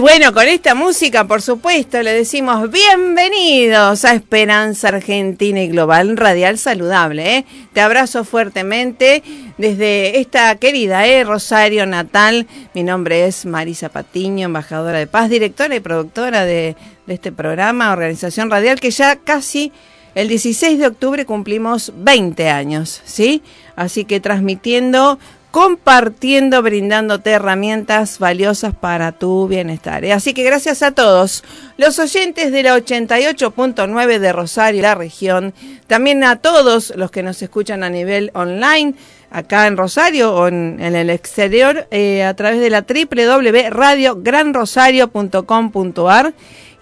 Bueno, con esta música, por supuesto, le decimos bienvenidos a Esperanza Argentina y Global Radial Saludable. ¿eh? Te abrazo fuertemente desde esta querida ¿eh? Rosario Natal. Mi nombre es Marisa Patiño, embajadora de paz, directora y productora de, de este programa, Organización Radial, que ya casi el 16 de octubre cumplimos 20 años, ¿sí? Así que transmitiendo compartiendo, brindándote herramientas valiosas para tu bienestar. Así que gracias a todos los oyentes de la 88.9 de Rosario, la región, también a todos los que nos escuchan a nivel online, acá en Rosario o en, el exterior, eh, a través de la www.radiogranrosario.com.ar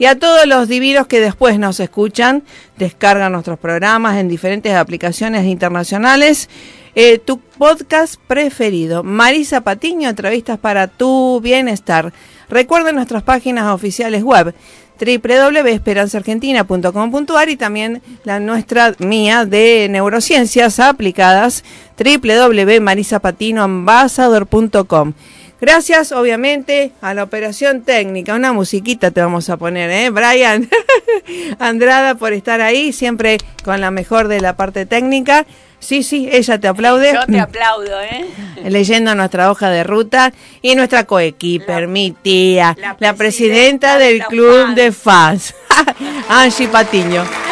y a todos los divinos que después nos escuchan, descargan nuestros programas en diferentes aplicaciones internacionales eh, tu podcast preferido. Marisa Patiño, entrevistas para tu bienestar. Recuerden nuestras páginas oficiales web www.esperanzaargentina.com.ar y también la nuestra mía de neurociencias aplicadas www.marisapatinoambassador.com. Gracias, obviamente, a la operación técnica. Una musiquita te vamos a poner, ¿eh? Brian Andrada por estar ahí, siempre con la mejor de la parte técnica. Sí, sí, ella te aplaude. Yo te aplaudo, ¿eh? Leyendo nuestra hoja de ruta y nuestra coequiper, mi tía, la, presidenta, del club de fans, Angie Patiño.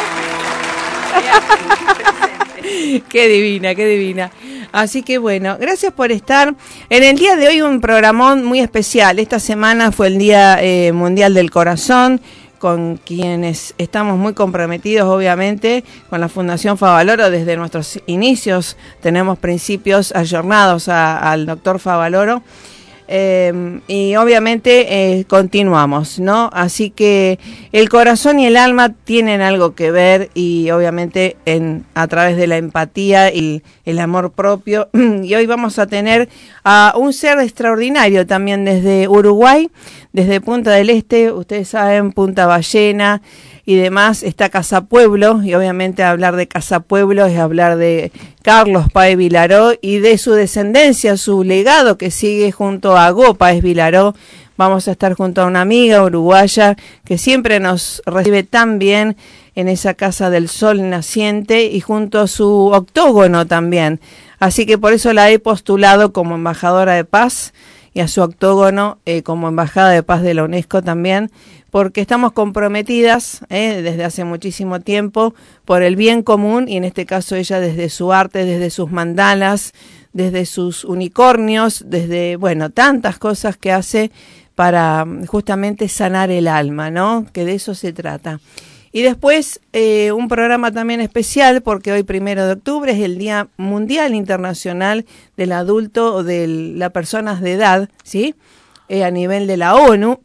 qué divina, qué divina. Así que bueno, gracias por estar. En el día de hoy un programón muy especial. Esta semana fue el Día eh, Mundial del Corazón con quienes estamos muy comprometidos, obviamente, con la Fundación Favaloro desde nuestros inicios. Tenemos principios ayornados al doctor Favaloro. Eh, y obviamente eh, continuamos, ¿no? Así que el corazón y el alma tienen algo que ver y obviamente en, a través de la empatía y el amor propio. Y hoy vamos a tener a un ser extraordinario también desde Uruguay, desde Punta del Este, ustedes saben, Punta Ballena y demás, está Casa Pueblo, y obviamente hablar de Casa Pueblo es hablar de Carlos Paez Vilaró y de su descendencia, su legado que sigue junto a Go Paez Vilaró. Vamos a estar junto a una amiga uruguaya que siempre nos recibe tan bien en esa Casa del Sol naciente y junto a su octógono también. Así que por eso la he postulado como embajadora de paz y a su octógono eh, como embajada de paz de la UNESCO también, porque estamos comprometidas eh, desde hace muchísimo tiempo por el bien común y en este caso ella desde su arte, desde sus mandalas, desde sus unicornios, desde, bueno, tantas cosas que hace para mm, justamente sanar el alma, ¿no? Que de eso se trata. Y después eh, un programa también especial porque hoy primero de octubre es el Día Mundial Internacional del Adulto o de las personas de edad, ¿sí? Eh, a nivel de la ONU.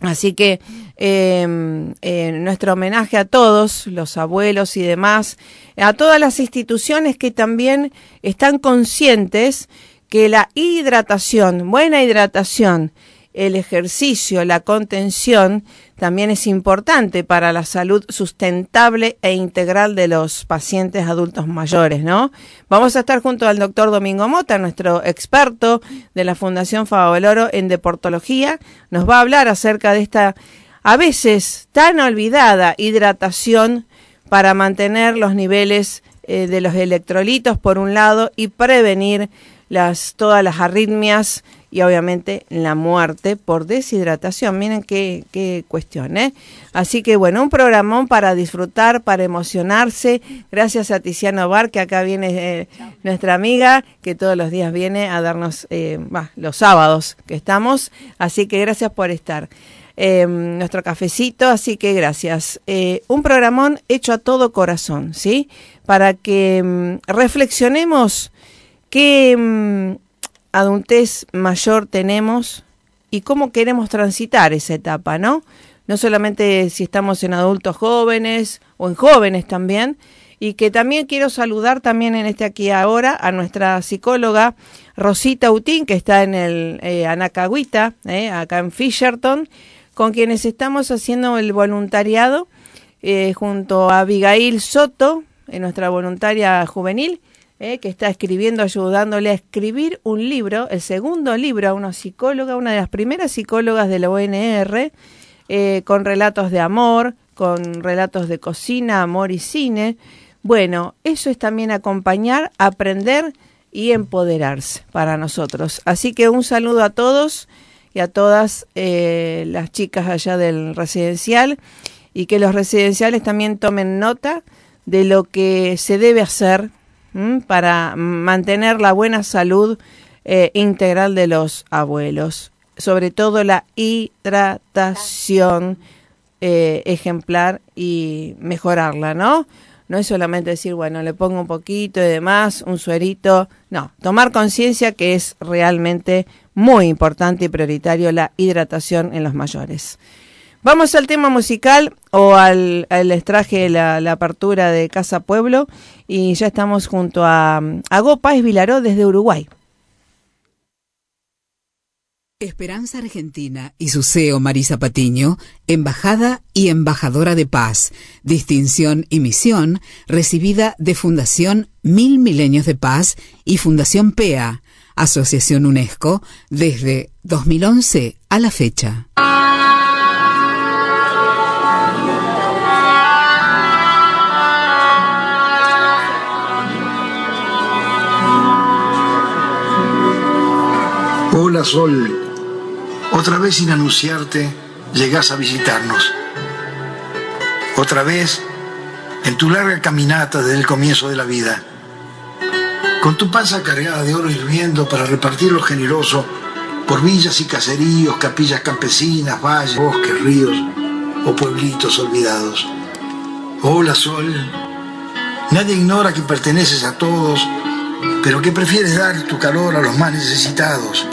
Así que em, eh, nuestro homenaje a todos, los abuelos y demás, a todas las instituciones que también están conscientes que la hidratación, buena hidratación, el ejercicio, la contención, también es importante para la salud sustentable e integral de los pacientes adultos mayores, ¿no? Vamos a estar junto al doctor Domingo Mota, nuestro experto de la Fundación Favaloro en deportología. Nos va a hablar acerca de esta, a veces tan olvidada, hidratación para mantener los niveles eh, de los electrolitos por un lado y prevenir las, todas las arritmias y obviamente la muerte por deshidratación. Miren qué, qué cuestión, ¿eh? Así que bueno, un programón para disfrutar, para emocionarse. Gracias a Tiziano Bar, que acá viene eh, nuestra amiga, que todos los días viene a darnos, eh, los sábados que estamos. Así que gracias por estar. Em, nuestro cafecito, así que gracias. Eh, un programón hecho a todo corazón, ¿sí? Para que em, reflexionemos que em, adultez mayor tenemos y cómo queremos transitar esa etapa, ¿no? No solamente si estamos en adultos jóvenes o en jóvenes también, y que también quiero saludar también en este aquí ahora a nuestra psicóloga Rosita Utín, que está en el eh, Anacahuita, eh, acá en Fisherton, con quienes estamos haciendo el voluntariado eh, junto a Abigail Soto, nuestra voluntaria juvenil, eh, que está escribiendo, ayudándole a escribir un libro, el segundo libro a una psicóloga, una de las primeras psicólogas de la ONR, eh, con relatos de amor, con relatos de cocina, amor y cine. Bueno, eso es también acompañar, aprender y empoderarse para nosotros. Así que un saludo a todos y a todas eh, las chicas allá del residencial y que los residenciales también tomen nota de lo que se debe hacer para mantener la buena salud eh, integral de los abuelos, sobre todo la hidratación eh, ejemplar y mejorarla, ¿no? No es solamente decir, bueno, le pongo un poquito y demás, un suerito. No, tomar conciencia que es realmente muy importante y prioritario la hidratación en los mayores. Vamos al tema musical o al, les traje la, apertura de Casa Pueblo y ya estamos junto a, a Gópaz Vilaró desde Uruguay. Esperanza Argentina y su CEO Marisa Patiño, embajada y embajadora de paz, distinción y misión recibida de Fundación Mil Milenios de Paz y Fundación PEA, Asociación UNESCO, desde 2011 a la fecha. Hola Sol otra vez sin anunciarte, llegas a visitarnos. Otra vez, en tu larga caminata desde el comienzo de la vida. Con tu panza cargada de oro hirviendo para repartir lo generoso por villas y caseríos, capillas campesinas, valles, bosques, ríos o pueblitos olvidados. Hola Sol, nadie ignora que perteneces a todos, pero que prefieres dar tu calor a los más necesitados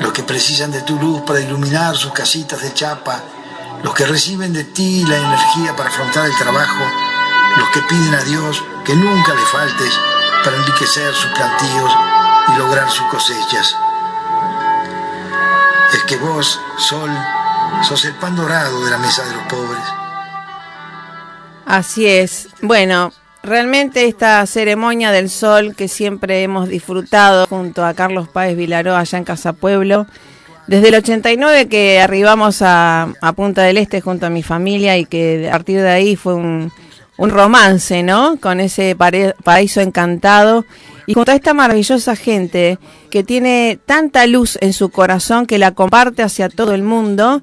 los que precisan de tu luz para iluminar sus casitas de chapa, los que reciben de ti la energía para afrontar el trabajo, los que piden a Dios que nunca le faltes para enriquecer sus plantíos y lograr sus cosechas. Es que vos, Sol, sos el pan dorado de la mesa de los pobres. Así es. Bueno, Realmente esta ceremonia del sol que siempre hemos disfrutado junto a Carlos Páez Vilaró allá en Casa Pueblo, desde el 89 que arribamos a, Punta del Este junto a mi familia y que a partir de ahí fue un, romance, ¿no? Con ese paraíso encantado y junto a esta maravillosa gente que tiene tanta luz en su corazón que la comparte hacia todo el mundo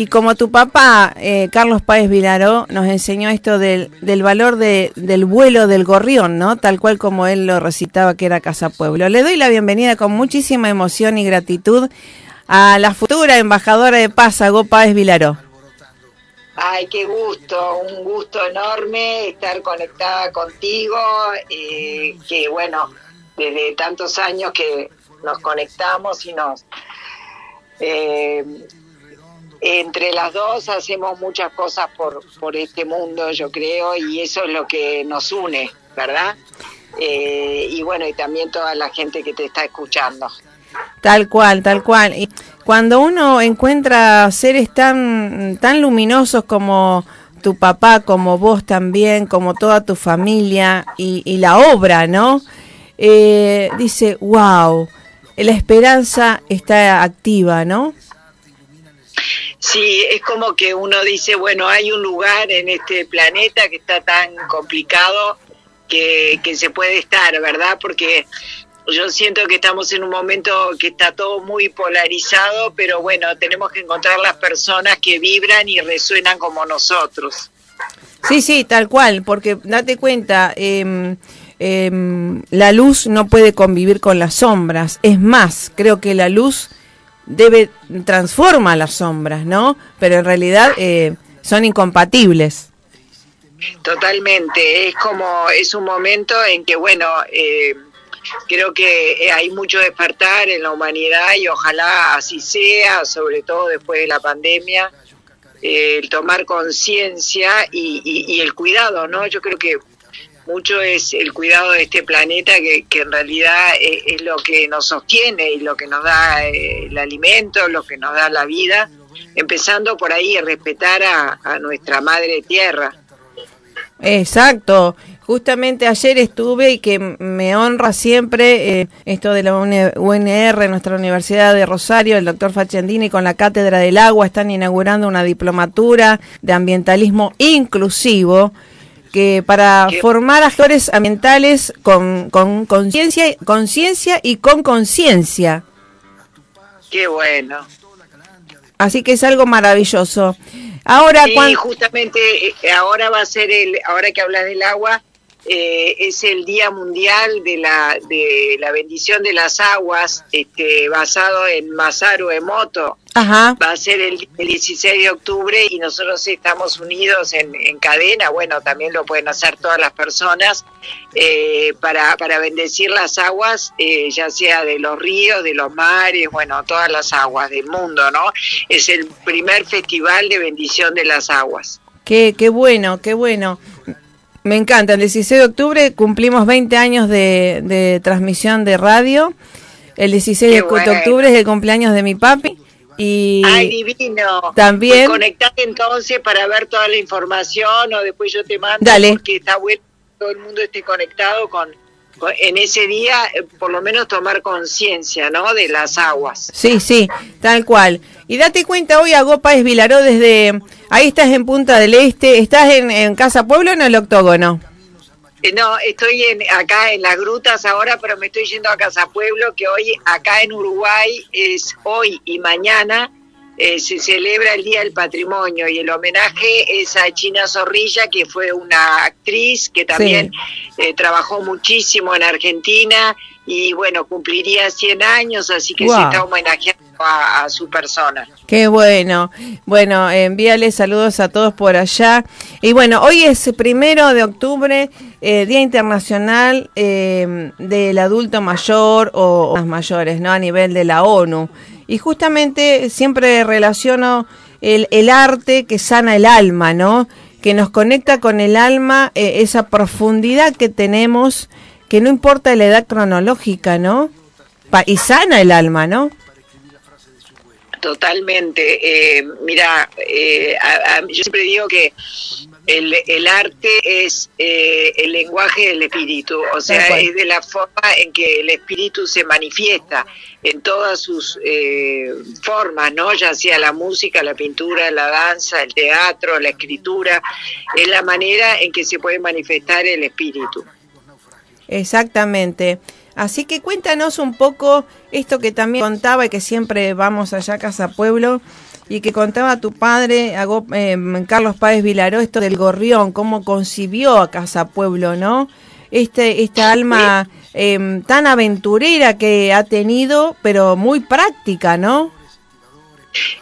y como tu papá, eh, Carlos Páez Vilaró, nos enseñó esto del, valor de, del vuelo del gorrión, ¿no? Tal cual como él lo recitaba que era Casa Pueblo. Le doy la bienvenida con muchísima emoción y gratitud a la futura embajadora de paz, Agó Páez Vilaró. Ay, qué gusto, un gusto enorme estar conectada contigo, eh, que bueno, desde tantos años que nos conectamos y nos... Eh, entre las dos hacemos muchas cosas por, por este mundo, yo creo, y eso es lo que nos une, ¿verdad? Eh, y bueno, y también toda la gente que te está escuchando. Tal cual, tal cual. Y cuando uno encuentra seres tan, tan luminosos como tu papá, como vos también, como toda tu familia y, y la obra, ¿no? Eh, dice, wow, la esperanza está activa, ¿no? Sí, es como que uno dice, bueno, hay un lugar en este planeta que está tan complicado que, se puede estar, ¿verdad? Porque yo siento que estamos en un momento que está todo muy polarizado, pero bueno, tenemos que encontrar las personas que vibran y resuenan como nosotros. Sí, sí, tal cual, porque date cuenta, eh, la luz no puede convivir con las sombras. Es más, creo que la luz debe transforma las sombras, ¿no? Pero en realidad eh, son incompatibles. Totalmente, es como es un momento en que bueno, eh, creo que hay mucho despertar en la humanidad y ojalá así sea, sobre todo después de la pandemia, eh, el tomar conciencia y, el cuidado, ¿no? Yo creo que mucho es el cuidado de este planeta que, en realidad es, lo que nos sostiene y lo que nos da eh, el alimento, lo que nos da la vida, empezando por ahí a respetar a, nuestra madre tierra. Exacto, Justamente ayer estuve y que me honra siempre eh, esto de la UNR, nuestra Universidad de Rosario, el doctor Fachendini con la Cátedra del Agua están inaugurando una diplomatura de ambientalismo inclusivo que para formar actores ambientales con conciencia conciencia y con conciencia. Qué bueno. Así que es algo maravilloso. Ahora, sí, justamente eh, ahora va a ser el, ahora que hablas del agua, eh, es el Día Mundial de la, de la bendición de las aguas, este, basado en Masaru Emoto. Va a ser el, 16 de octubre y nosotros estamos unidos en, cadena, bueno, también lo pueden hacer todas las personas, eh, para, para bendecir las aguas, eh, ya sea de los ríos, de los mares, bueno, todas las aguas del mundo, ¿no? Es el primer festival de bendición de las aguas. Qué, qué bueno, qué bueno. Me encanta, el 16 de octubre cumplimos 20 años de, transmisión de radio. El 16 de octubre es el cumpleaños de mi papi. Y Ay, divino. También. Pues conectate entonces para ver toda la información o después yo te mando. Dale. Porque está bueno que todo el mundo esté conectado con, en ese día, eh, por lo menos tomar conciencia, ¿no? De las aguas. Sí, sí, tal cual. Y date cuenta, hoy Agopa es Vilaró desde Ahí estás en Punta del Este. ¿Estás en, Casa Pueblo o en el Octógono? Eh, no, estoy en, acá en las grutas ahora, pero me estoy yendo a Casa Pueblo, que hoy acá en Uruguay es hoy y mañana eh, se celebra el Día del Patrimonio y el homenaje es a China Zorrilla, que fue una actriz que también eh, trabajó muchísimo en Argentina y bueno, cumpliría 100 años, así que se está homenajeando a, su persona. Qué bueno. Bueno, envíale saludos a todos por allá. Y bueno, hoy es primero de octubre, eh, Día Internacional eh, del Adulto Mayor o, las mayores, ¿no? A nivel de la ONU. Y justamente siempre relaciono el, el arte que sana el alma, ¿no? Que nos conecta con el alma, eh, esa profundidad que tenemos, que no importa la edad cronológica, ¿no? y sana el alma, ¿no? Totalmente. Eh, mira, eh, yo siempre digo que el, el arte es eh, el lenguaje del espíritu, o sea, es de la forma en que el espíritu se manifiesta en todas sus formas, ¿no? Ya sea la música, la pintura, la danza, el teatro, la escritura, es la manera en que se puede manifestar el espíritu. Exactamente. Así que cuéntanos un poco esto que también contaba y que siempre vamos allá a Casa Pueblo y que contaba tu padre, eh, Carlos Páez Vilaró, esto del gorrión, cómo concibió a Casa Pueblo, ¿no? Este, esta alma em, tan aventurera que ha tenido, pero muy práctica, ¿no?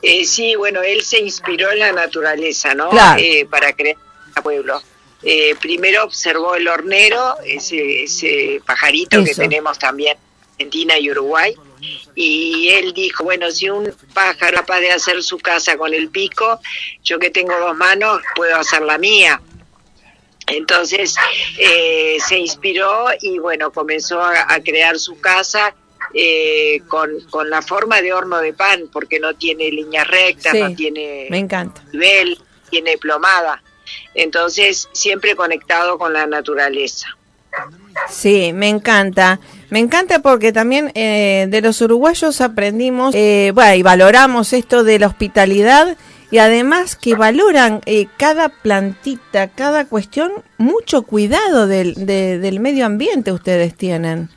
Eh, sí, bueno, él se inspiró en la naturaleza, ¿no? Eh, para crear Casa Pueblo. Eh, primero observó el hornero, ese, ese pajarito que tenemos también en Argentina y Uruguay, y él dijo, bueno, si un pájaro es capaz de hacer su casa con el pico, yo que tengo dos manos puedo hacer la mía. Entonces eh, se inspiró y bueno, comenzó a, crear su casa eh, con, con, la forma de horno de pan, porque no tiene líneas rectas, no tiene me encanta. nivel, tiene plomada entonces siempre conectado con la naturaleza. Sí, me encanta. Me encanta porque también eh, de los uruguayos aprendimos, eh, bueno, y valoramos esto de la hospitalidad y además que valoran eh, cada plantita, cada cuestión, mucho cuidado del, del medio ambiente ustedes tienen.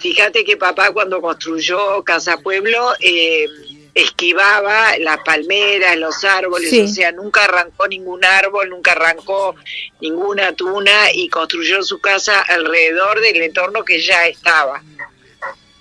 fíjate que papá cuando construyó Casa Pueblo, eh, esquivaba las palmeras, los árboles, o sea, nunca arrancó ningún árbol, nunca arrancó ninguna tuna y construyó su casa alrededor del entorno que ya estaba.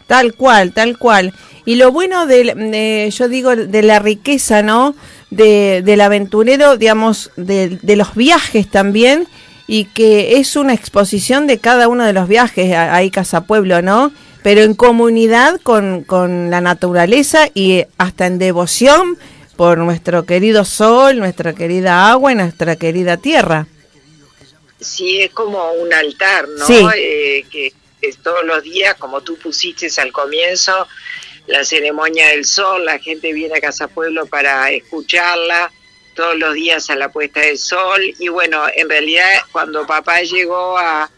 Tal cual, tal cual. Y lo bueno de, yo digo, de la riqueza, ¿no? De, del aventurero, digamos, de, de los viajes también, y que es una exposición de cada uno de los viajes, ahí Casa Pueblo, ¿no? Pero en comunidad con, con la naturaleza y hasta en devoción por nuestro querido sol, nuestra querida agua y nuestra querida tierra. Sí, es como un altar, ¿no? Eh, que es todos los días, como tú pusiste al comienzo, la ceremonia del sol, la gente viene a Casa Pueblo para escucharla, todos los días a la puesta del sol. Y bueno, en realidad cuando papá llegó a,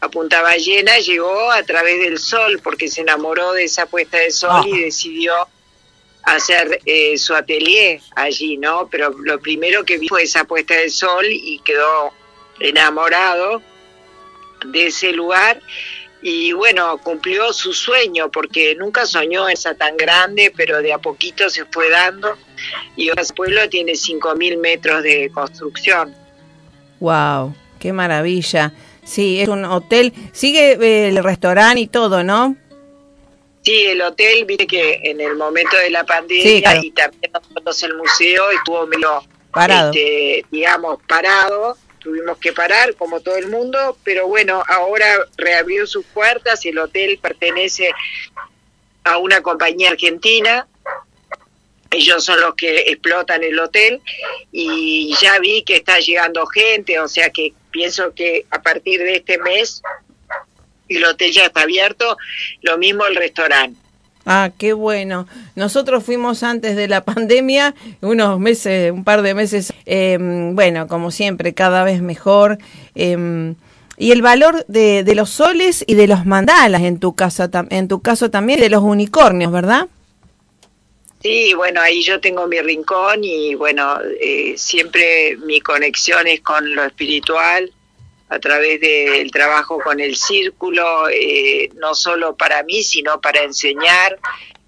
a Punta Ballena, llegó a través del sol, porque se enamoró de esa puesta de sol y decidió hacer eh, su atelier allí, ¿no? Pero lo primero que vi fue esa puesta de sol y quedó enamorado de ese lugar y bueno, cumplió su sueño porque nunca soñó esa tan grande, pero de a poquito se fue dando y ese pueblo tiene 5.000 metros de construcción. ¡Wow! ¡Qué maravilla! Sí, es un hotel, sigue eh, el restaurante y todo, ¿no? Sí, el hotel, viste que en el momento de la pandemia y también nosotros el museo estuvo medio, parado. Este, digamos, parado tuvimos que parar como todo el mundo, pero bueno, ahora reabrió sus puertas y el hotel pertenece a una compañía argentina. Ellos son los que explotan el hotel y ya vi que está llegando gente, o sea que pienso que a partir de este mes el hotel ya está abierto, lo mismo el restaurante. Ah, qué bueno. Nosotros fuimos antes de la pandemia, unos meses, un par de meses, em, bueno, como siempre, cada vez mejor. Em, y el valor de, de, los soles y de los mandalas en tu casa, en tu caso también, de los unicornios, ¿verdad? Sí, bueno, ahí yo tengo mi rincón y bueno, eh, siempre mi conexión es con lo espiritual, a través del trabajo con el círculo, eh, no solo para mí, sino para enseñar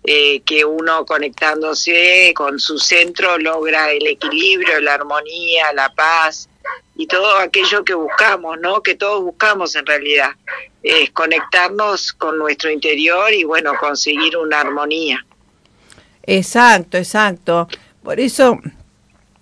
eh, que uno conectándose con su centro logra el equilibrio, la armonía, la paz y todo aquello que buscamos, ¿no? Que todos buscamos en realidad, es conectarnos con nuestro interior y bueno, conseguir una armonía. Exacto, exacto. Por eso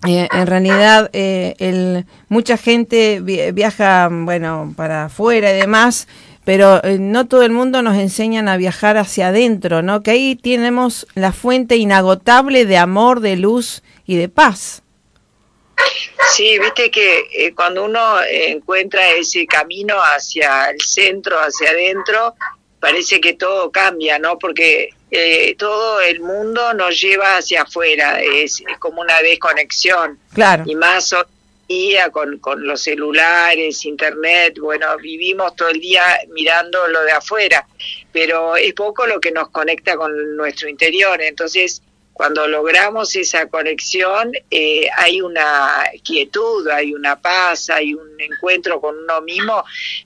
eh, en realidad, eh, el, mucha gente viaja, bueno, para afuera y demás, pero eh, no todo el mundo nos enseñan a viajar hacia adentro, ¿no? Que ahí tenemos la fuente inagotable de amor, de luz y de paz. Sí, viste que cuando uno encuentra ese camino hacia el centro, hacia adentro, parece que todo cambia, ¿no? Porque eh, todo el mundo nos lleva hacia afuera, es, como una desconexión. Claro. Y más hoy día con, con los celulares, internet, bueno, vivimos todo el día mirando lo de afuera, pero es poco lo que nos conecta con nuestro interior. Entonces, cuando logramos esa conexión, eh, hay una quietud, hay una paz, hay un encuentro con uno mismo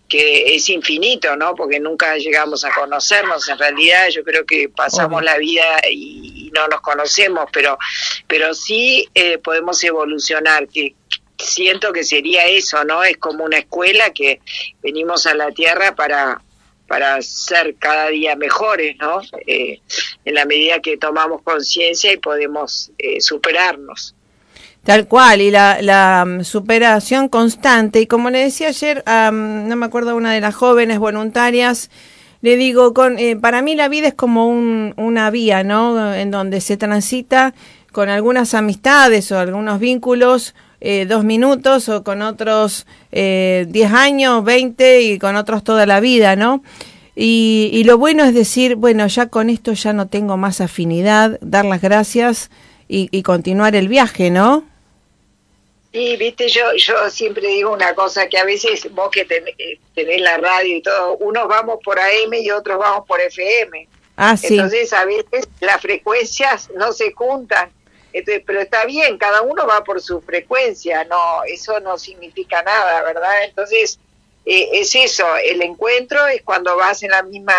que es infinito, ¿no? Porque nunca llegamos a conocernos. En realidad, yo creo que pasamos la vida y, no nos conocemos, pero, pero sí eh, podemos evolucionar. Que siento que sería eso, ¿no? Es como una escuela que venimos a la Tierra para para ser cada día mejores, ¿no? Eh, en la medida que tomamos conciencia y podemos eh, superarnos. Tal cual, y la, la mm, superación constante. Y como le decía ayer, no me acuerdo, una de las jóvenes voluntarias, le digo, con, eh, para mí la vida es como un, una vía, ¿no? En donde se transita con algunas amistades o algunos vínculos dos minutos o con otros diez años, veinte y con otros toda la vida, ¿no? Y, y, lo bueno es decir, bueno, ya con esto ya no tengo más afinidad, dar las gracias y, y continuar el viaje, ¿no? Sí, viste, yo, yo siempre digo una cosa, que a veces vos que eh, tenés la radio y todo, unos vamos por AM y otros vamos por FM. Ah, sí. Entonces a veces las frecuencias no se juntan. Pero está bien, cada uno va por su frecuencia, no, eso no significa nada, ¿verdad? Entonces, eh, es eso, el encuentro es cuando vas en la misma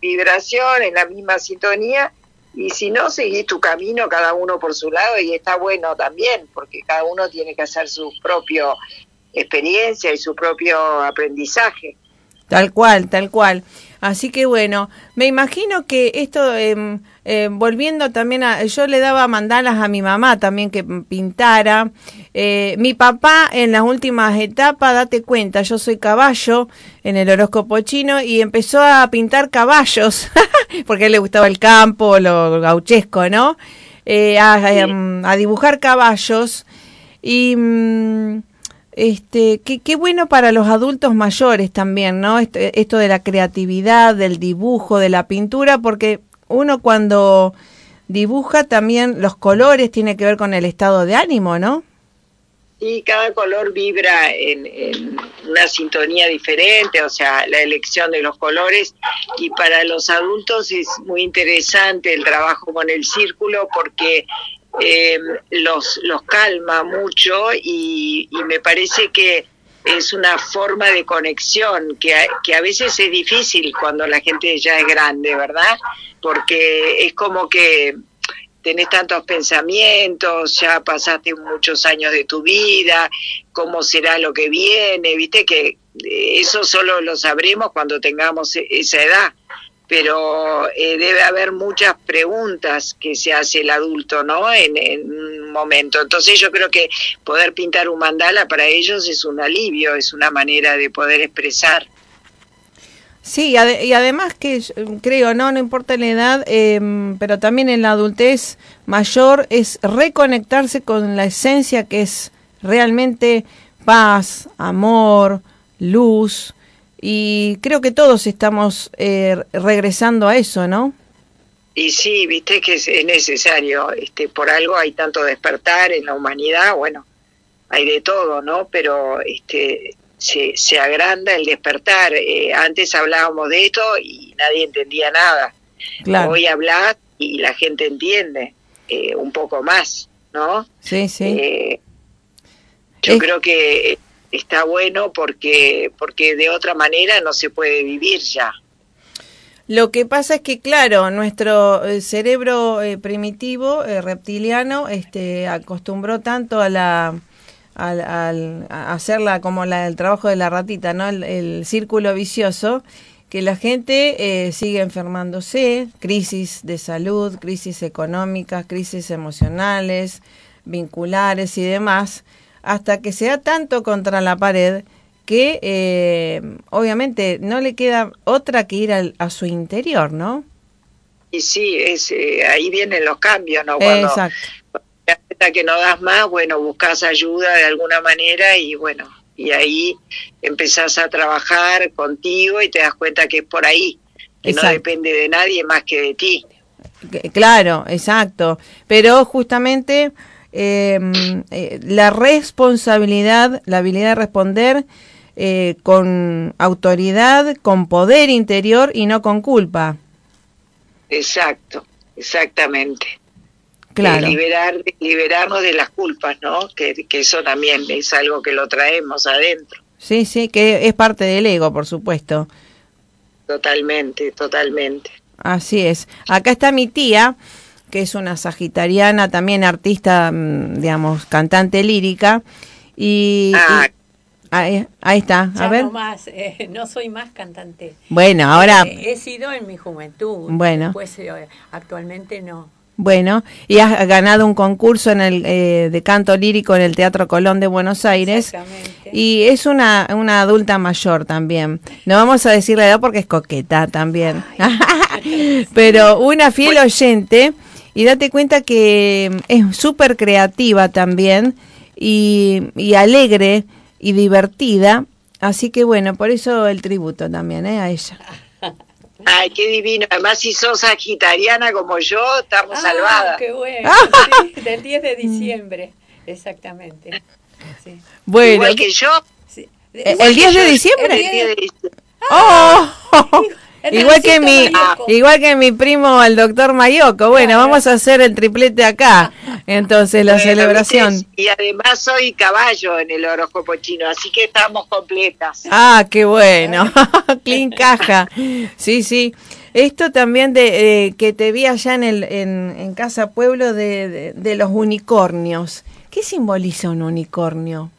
vibración, en la misma sintonía, y si no, seguís tu camino cada uno por su lado y está bueno también, porque cada uno tiene que hacer su propia experiencia y su propio aprendizaje. Tal cual, tal cual. Así que bueno, me imagino que esto, eh, eh, volviendo también a, yo le daba mandalas a mi mamá también que pintara. Eh, mi papá en las últimas etapas, date cuenta, yo soy caballo en el horóscopo chino y empezó a pintar caballos, porque a él le gustaba el campo, lo gauchesco, ¿no? Eh, a, dibujar caballos y... Mm, este, qué, qué, bueno para los adultos mayores también, ¿no? Esto, esto, de la creatividad, del dibujo, de la pintura, porque uno cuando dibuja también los colores tiene que ver con el estado de ánimo, ¿no? Sí, cada color vibra en, una sintonía diferente, o sea, la elección de los colores. Y para los adultos es muy interesante el trabajo con el círculo porque eh, los, los calma mucho y, me parece que es una forma de conexión que que a veces es difícil cuando la gente ya es grande, ¿verdad? Porque es como que tenés tantos pensamientos, ya pasaste muchos años de tu vida, cómo será lo que viene, viste que eh, eso solo lo sabremos cuando tengamos e-, esa edad, pero eh, debe haber muchas preguntas que se hace el adulto, ¿no? En, un momento. Entonces yo creo que poder pintar un mandala para ellos es un alivio, es una manera de poder expresar. Sí, y además que creo, no, no importa la edad, em, pero también en la adultez mayor es reconectarse con la esencia que es realmente paz, amor, luz, y creo que todos estamos eh, regresando a eso, ¿no? Y sí, viste que es, necesario, este, por algo hay tanto despertar en la humanidad, bueno, hay de todo, ¿no? Pero este, se, se agranda el despertar. Eh, antes hablábamos de esto y nadie entendía nada. Hoy hablas y la gente entiende eh, un poco más, ¿no? Sí, sí. Eh, yo creo que está bueno porque, porque de otra manera no se puede vivir ya. Lo que pasa es que, claro, nuestro cerebro primitivo, reptiliano, este, acostumbró tanto a la al hacerla como la, el trabajo de la ratita, ¿no? El, círculo vicioso, que la gente eh, sigue enfermándose, crisis de salud, crisis económicas, crisis emocionales, vinculares y demás, hasta que se da tanto contra la pared que eh, obviamente no le queda otra que ir al, a su interior, ¿no? Y sí, es, eh, ahí vienen los cambios, ¿no? Exacto hasta que no das más, bueno, buscas ayuda de alguna manera y bueno, y ahí empezás a trabajar contigo y te das cuenta que es por ahí, que no depende de nadie más que de ti. Claro, exacto. Pero justamente em, eh, la responsabilidad, la habilidad de responder eh, con autoridad, con poder interior y no con culpa. Exacto, exactamente. Claro. liberar, liberarnos de las culpas, ¿no? Que, eso también es algo que lo traemos adentro. Sí, sí, que es parte del ego, por supuesto. Totalmente, totalmente. Así es. Acá está mi tía, que es una sagitariana, también artista, mm, digamos, cantante lírica. Y, ah, ahí, está, a ver. No, más, eh, no soy más cantante. Bueno, ahora... Eh, he sido en mi juventud. Bueno. Pues actualmente no. Bueno, y has ganado un concurso en el eh, de canto lírico en el Teatro Colón de Buenos Aires. Y es una, una adulta mayor también. No vamos a decir la edad porque es coqueta también. Pero una fiel oyente y date cuenta que es súper creativa también y, y alegre y divertida. Así que bueno, por eso el tributo también ¿eh? a ella. Ay, qué divino. Además, si sos sagitariana como yo, estamos ah, salvadas. Qué bueno. Sí, del 10 de diciembre, exactamente. Sí. Bueno, Igual que yo. Sí. ¿El 10 de diciembre? El 10 de diciembre. ¡Oh! Igual que mi, igual que mi primo el doctor Mayoco. Bueno, vamos a hacer el triplete acá. Entonces la celebración. Y además soy caballo en el horóscopo chino, así que estamos completas. Ah, qué bueno. Clean caja. Sí, sí. Esto también de que te vi allá en el en, casa pueblo de, de los unicornios. ¿Qué simboliza un unicornio?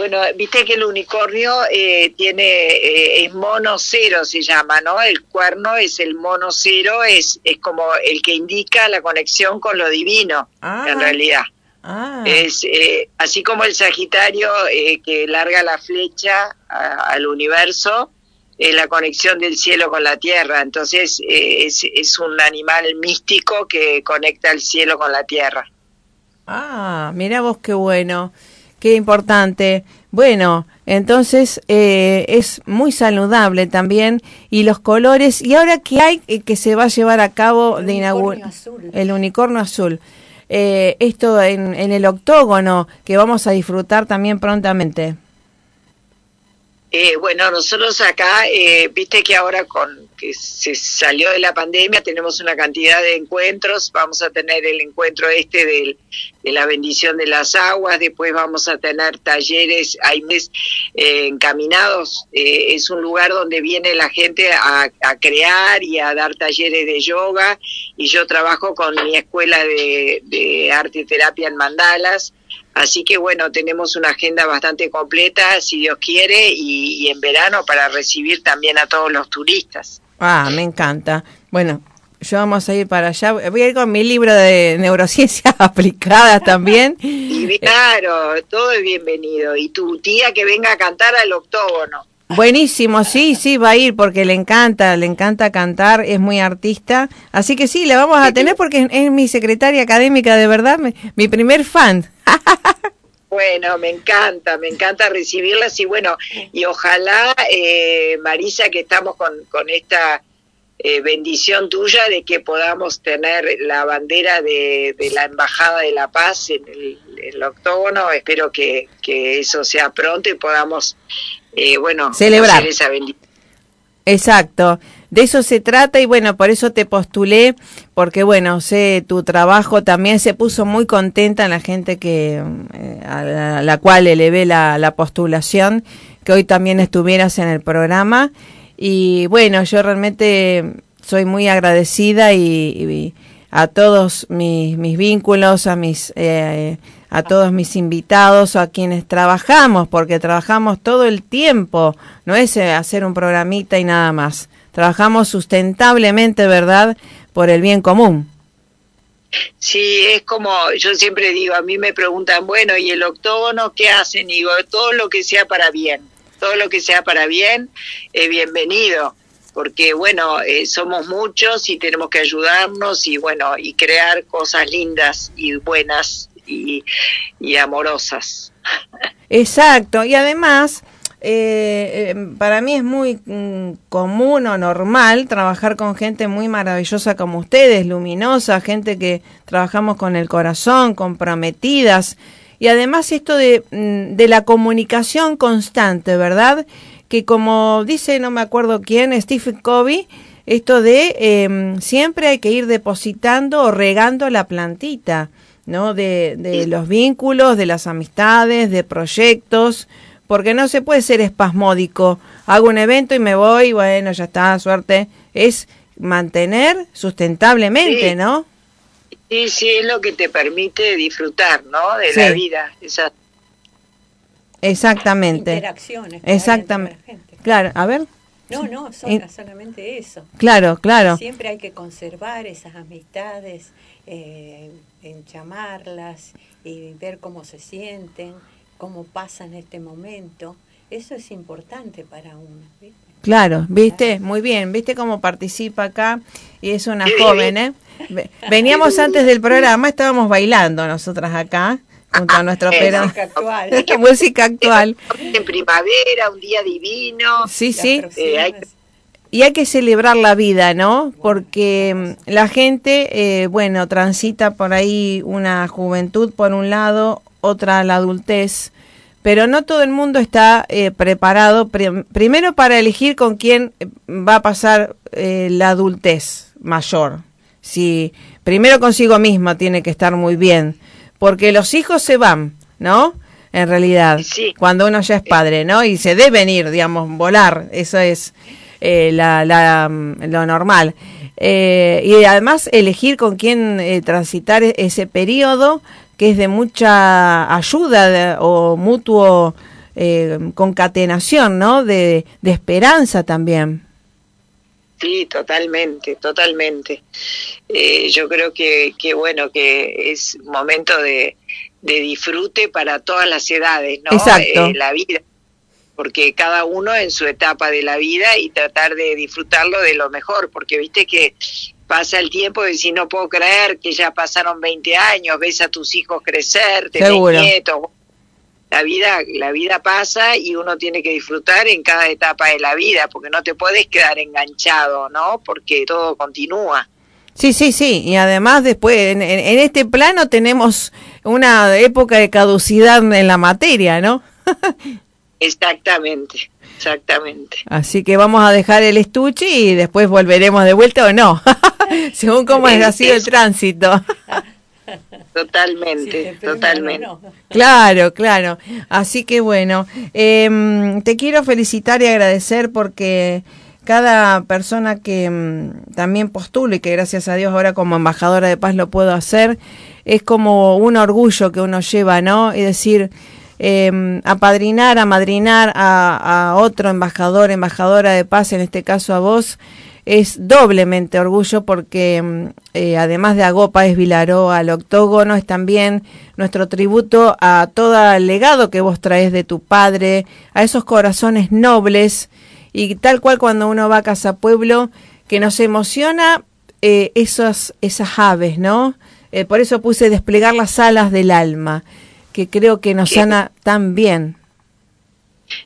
Bueno, viste que el unicornio eh, tiene, eh, es mono cero se llama, ¿no? El cuerno es el mono cero, es, es como el que indica la conexión con lo divino, ah. en realidad. Ah. Es eh, así como el Sagitario que larga la flecha al universo, es la conexión del cielo con la tierra. Entonces es, es un animal místico que conecta el cielo con la tierra. Ah, mira vos qué bueno. Qué importante. Bueno, entonces eh, es muy saludable también y los colores. ¿Y ahora qué hay que se va a llevar a cabo el de inaugurar? El unicornio azul. eh, esto en, en el octógono que vamos a disfrutar también prontamente. Eh, bueno, nosotros acá, eh, viste que ahora con que se salió de la pandemia tenemos una cantidad de encuentros, vamos a tener el encuentro este del, de la bendición de las aguas, después vamos a tener talleres, hay mes eh, encaminados, eh, es un lugar donde viene la gente a, crear y a dar talleres de yoga. Y yo trabajo con mi escuela de, de arte y terapia en mandalas Así que bueno, tenemos una agenda bastante completa, si Dios quiere, y, y, en verano para recibir también a todos los turistas. Ah, me encanta. Bueno, yo vamos a ir para allá. Voy a ir con mi libro de neurociencias aplicadas también. Y claro, todo es bienvenido. Y tu tía que venga a cantar al octógono. Buenísimo, sí, sí, va a ir porque le encanta, le encanta cantar, es muy artista. Así que sí, la vamos a tener porque es, es mi secretaria académica, de verdad, mi, mi primer fan. Bueno, me encanta, me encanta recibirlas y bueno, y ojalá, eh, Marisa, que estamos con, con esta eh, bendición tuya de que podamos tener la bandera de, de la Embajada de la Paz en el, el octógono. Espero que, que, eso sea pronto y podamos, eh, bueno, celebrar esa bendición. Exacto. De eso se trata y bueno, por eso te postulé, porque bueno, sé tu trabajo también se puso muy contenta en la gente que eh, a, la, a, la, cual elevé la, la postulación, que hoy también estuvieras en el programa. Y bueno, yo realmente soy muy agradecida y, y a todos mis, mis, vínculos, a mis eh, a todos mis invitados, a quienes trabajamos, porque trabajamos todo el tiempo, no es eh, hacer un programita y nada más. Trabajamos sustentablemente, ¿verdad?, por el bien común. Sí, es como yo siempre digo, a mí me preguntan, bueno, ¿y el octógono qué hacen? Y digo, todo lo que sea para bien, todo lo que sea para bien es bienvenido, porque bueno, eh, somos muchos y tenemos que ayudarnos y bueno, y crear cosas lindas y buenas y, amorosas. Exacto, y además... Eh, eh, para mí es muy mm, común o normal trabajar con gente muy maravillosa como ustedes, luminosa, gente que trabajamos con el corazón, comprometidas. Y además esto de, mm, de la comunicación constante, ¿verdad? Que como dice, no me acuerdo quién, Stephen Covey, esto de eh, siempre hay que ir depositando o regando la plantita, ¿no? De, de los vínculos, de las amistades, de proyectos porque no se puede ser espasmódico. Hago un evento y me voy, bueno, ya está, suerte. Es mantener sustentablemente, sí. ¿no? Sí, sí, es lo que te permite disfrutar, ¿no? De sí. la vida. Esa... Exactamente. Interacciones. Exactamente. Claro, a ver. No, no, son, solamente eso. Claro, claro. Siempre hay que conservar esas amistades, eh, en llamarlas y ver cómo se sienten cómo pasa en este momento, eso es importante para uno. ¿viste? Claro, viste, muy bien, viste cómo participa acá y es una joven, ¿eh? Veníamos antes del programa, estábamos bailando nosotras acá junto a nuestro pero música actual. música actual. En primavera, un día divino. Sí, sí. Eh, hay... Y hay que celebrar la vida, ¿no? Porque la gente, eh, bueno, transita por ahí una juventud por un lado, otra la adultez, pero no todo el mundo está eh, preparado pr primero para elegir con quién eh, va a pasar eh, la adultez mayor. Si primero consigo misma tiene que estar muy bien, porque los hijos se van, ¿no? En realidad, sí. cuando uno ya es padre, ¿no? Y se deben ir, digamos, volar, eso es la, la, lo normal. y además elegir con quién transitar e-, ese periodo que es de mucha ayuda de, o mutuo eh, concatenación, ¿no? De, de, esperanza también. Sí, totalmente, totalmente. Eh, yo creo que, que, bueno, que es momento de, de disfrute para todas las edades, ¿no? Exacto. Eh, la vida porque cada uno en su etapa de la vida y tratar de disfrutarlo de lo mejor, porque viste que pasa el tiempo y si no puedo creer que ya pasaron 20 años, ves a tus hijos crecer, tenés nietos. La vida, la vida pasa y uno tiene que disfrutar en cada etapa de la vida, porque no te puedes quedar enganchado, ¿no? Porque todo continúa. Sí, sí, sí. Y además después, en, en, este plano tenemos una época de caducidad en la materia, ¿no? exactamente, exactamente. Así que vamos a dejar el estuche y después volveremos de vuelta o no, según cómo ha sido el tránsito. Totalmente, totalmente. Claro, claro. Así que bueno, eh, te quiero felicitar y agradecer porque cada persona que mm, también postulo y que gracias a Dios ahora como embajadora de paz lo puedo hacer, es como un orgullo que uno lleva, ¿no? Y decir, eh, apadrinar, amadrinar a, a otro embajador, embajadora de paz, en este caso a vos, es doblemente orgullo porque mm, eh, además de Agopa es Vilaró al octógono, es también nuestro tributo a todo el legado que vos traes de tu padre, a esos corazones nobles y tal cual cuando uno va a Casa Pueblo, que nos emociona eh, esas, esas aves, ¿no? Eh, por eso puse desplegar las alas del alma, que creo que nos sana tan bien.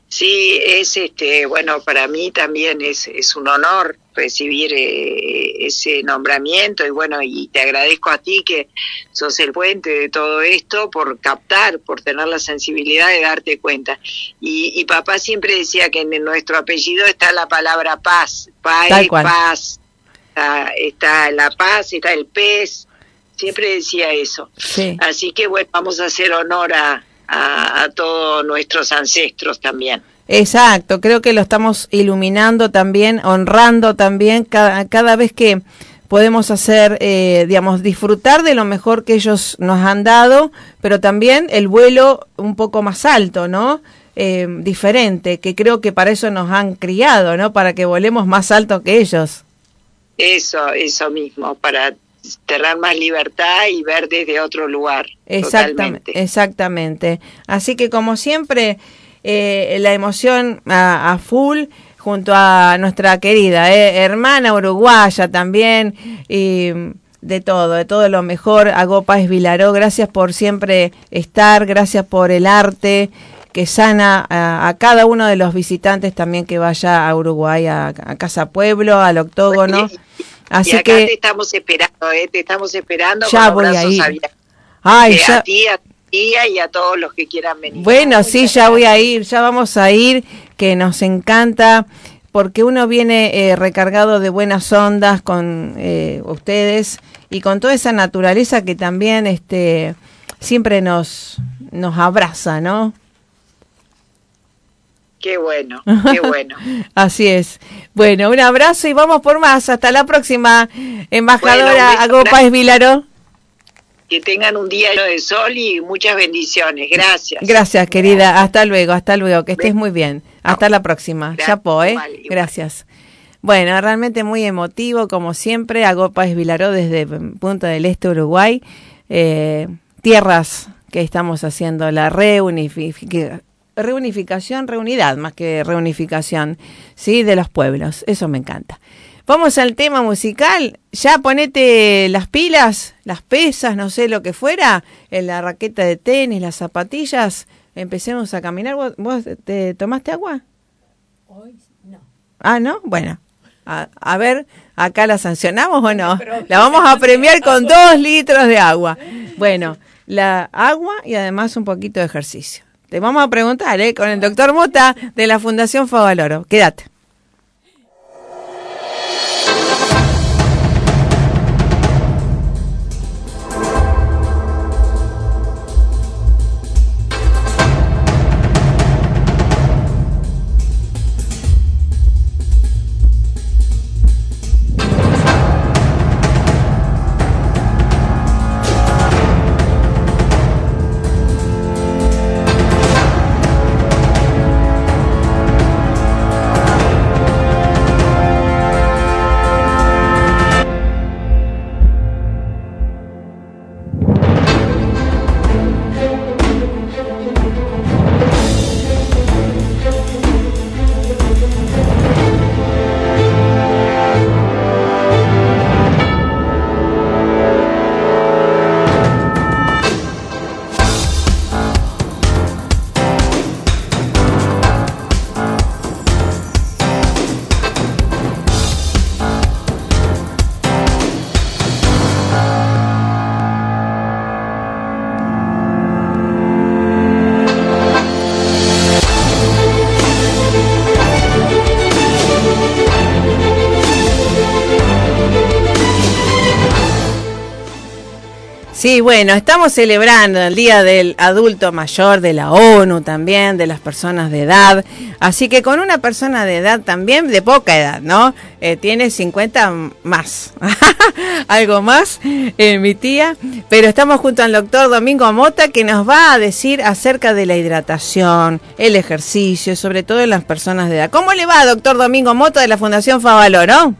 Sí, es este, bueno, para mí también es, es un honor recibir eh, ese nombramiento y bueno, y te agradezco a ti que sos el puente de todo esto por captar, por tener la sensibilidad de darte cuenta. Y, papá siempre decía que en nuestro apellido está la palabra paz, paz, paz, está, la paz, está el pez, siempre decía eso. Así que bueno, vamos a hacer honor a, a todos nuestros ancestros también. Exacto, creo que lo estamos iluminando también, honrando también cada, cada vez que podemos hacer, eh, digamos, disfrutar de lo mejor que ellos nos han dado, pero también el vuelo un poco más alto, ¿no? Eh, diferente, que creo que para eso nos han criado, ¿no? Para que volemos más alto que ellos. Eso, eso mismo, para tener más libertad y ver desde otro lugar. Exactamente, exactamente. Así que como siempre, eh, la emoción a, full junto a nuestra querida eh, hermana uruguaya también y de todo, de todo lo mejor. Hago Paz Vilaró, gracias por siempre estar, gracias por el arte que sana a, cada uno de los visitantes también que vaya a Uruguay, a, Casa Pueblo, al Octógono. Así que te estamos esperando, eh, te estamos esperando. Ya voy a ir. Ay, ya y a todos los que quieran venir. Bueno, sí, ya voy a ir, ya vamos a ir, que nos encanta porque uno viene eh, recargado de buenas ondas con eh, ustedes y con toda esa naturaleza que también este siempre nos nos abraza, ¿no? Qué bueno, qué bueno. Así es. Bueno, un abrazo y vamos por más. Hasta la próxima, embajadora Agopa Esvilaro que tengan un día de sol y muchas bendiciones. Gracias. Gracias, querida. Hasta luego, hasta luego. Que estés muy bien. Hasta la próxima. Chapo, ¿eh? Gracias. Bueno, realmente muy emotivo, como siempre. Agopa Vilaró desde Punta del Este, Uruguay. Eh, tierras que estamos haciendo la reunificación reunificación, reunidad, más que reunificación, ¿sí? De los pueblos. Eso me encanta. Vamos al tema musical. Ya ponete las pilas, las pesas, no sé lo que fuera, en la raqueta de tenis, las zapatillas. Empecemos a caminar. ¿Vos, te tomaste agua? Hoy no. Ah, ¿no? Bueno. A, ver, acá la sancionamos o no. La vamos a premiar con dos litros de agua. Bueno, la agua y además un poquito de ejercicio. Te vamos a preguntar, ¿eh? Con el doctor Mota de la Fundación Favaloro. Quédate. Sí, bueno, estamos celebrando el Día del Adulto Mayor de la ONU también, de las personas de edad. Así que con una persona de edad también, de poca edad, ¿no? Eh, tiene 50 más, algo más, eh, mi tía. Pero estamos junto al doctor Domingo Mota que nos va a decir acerca de la hidratación, el ejercicio, sobre todo en las personas de edad. ¿Cómo le va, doctor Domingo Mota de la Fundación Favaloro?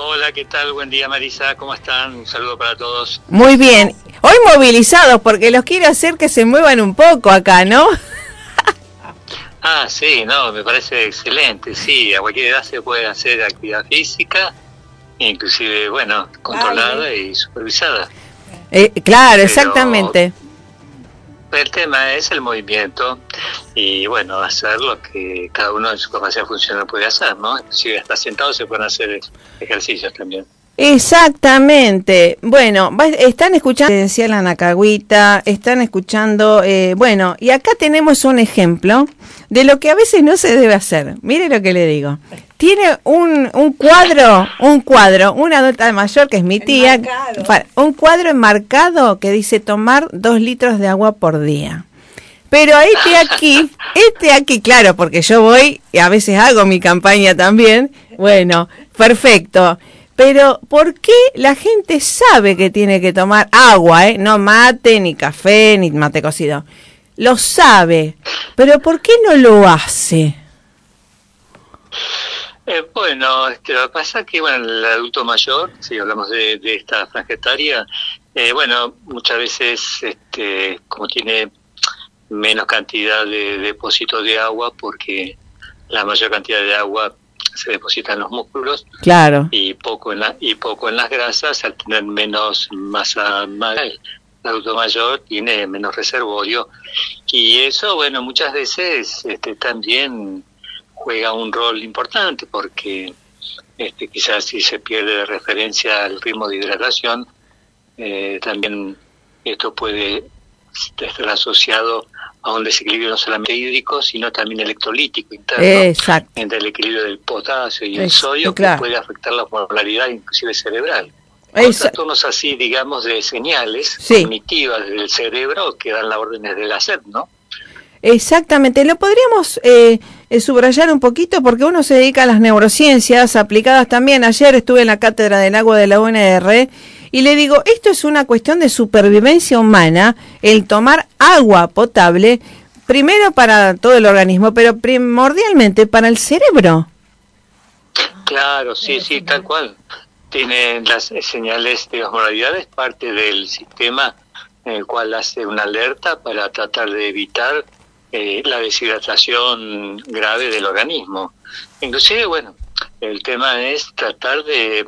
Hola, ¿qué tal? Buen día, Marisa. ¿Cómo están? Un saludo para todos. Muy bien. Hoy movilizados porque los quiero hacer que se muevan un poco acá, ¿no? ah, sí, no, me parece excelente. Sí, a cualquier edad se puede hacer actividad física, inclusive, bueno, controlada y supervisada. Eh, claro, exactamente. El tema es el movimiento y bueno, hacer lo que cada uno en su capacidad funcional puede hacer, ¿no? Si está sentado se pueden hacer ejercicios también. Exactamente. Bueno, están escuchando, decía la Nacahuita, están escuchando, eh, bueno, y acá tenemos un ejemplo de lo que a veces no se debe hacer. Mire lo que le digo. Tiene un, un cuadro, un cuadro, una adulta mayor que es mi tía, un cuadro enmarcado que dice tomar dos litros de agua por día. Pero este aquí, este aquí, claro, porque yo voy y a veces hago mi campaña también. Bueno, perfecto. Pero ¿por qué la gente sabe que tiene que tomar agua, eh? No mate, ni café, ni mate cocido. Lo sabe, pero ¿por qué no lo hace? Eh, bueno, este, lo que pasa es que bueno, el adulto mayor, si hablamos de, esta franja etaria, eh, bueno, muchas veces, este, como tiene menos cantidad de depósitos de agua, porque la mayor cantidad de agua se deposita en los músculos claro y poco en la, y poco en las grasas al tener menos masa el adulto mayor tiene menos reservorio. Y eso bueno muchas veces este también juega un rol importante porque este quizás si se pierde de referencia el ritmo de hidratación eh, también esto puede estar asociado a un desequilibrio no solamente hídrico, sino también electrolítico interno, entre el equilibrio del potasio y el sodio, que puede afectar la polaridad inclusive cerebral. Hay tonos así, digamos, de señales cognitivas del cerebro que dan las órdenes del hacer, ¿no? Exactamente, lo podríamos eh, eh, subrayar un poquito porque uno se dedica a las neurociencias aplicadas también. Ayer estuve en la cátedra del agua de la UNR y le digo, esto es una cuestión de supervivencia humana, el tomar agua potable, primero para todo el organismo, pero primordialmente para el cerebro. Claro, sí, sí, tal cual. Tiene las señales de osmolaridad, es parte del sistema en el cual hace una alerta para tratar de evitar eh, la deshidratación grave del organismo. Inclusive, bueno, el tema es tratar de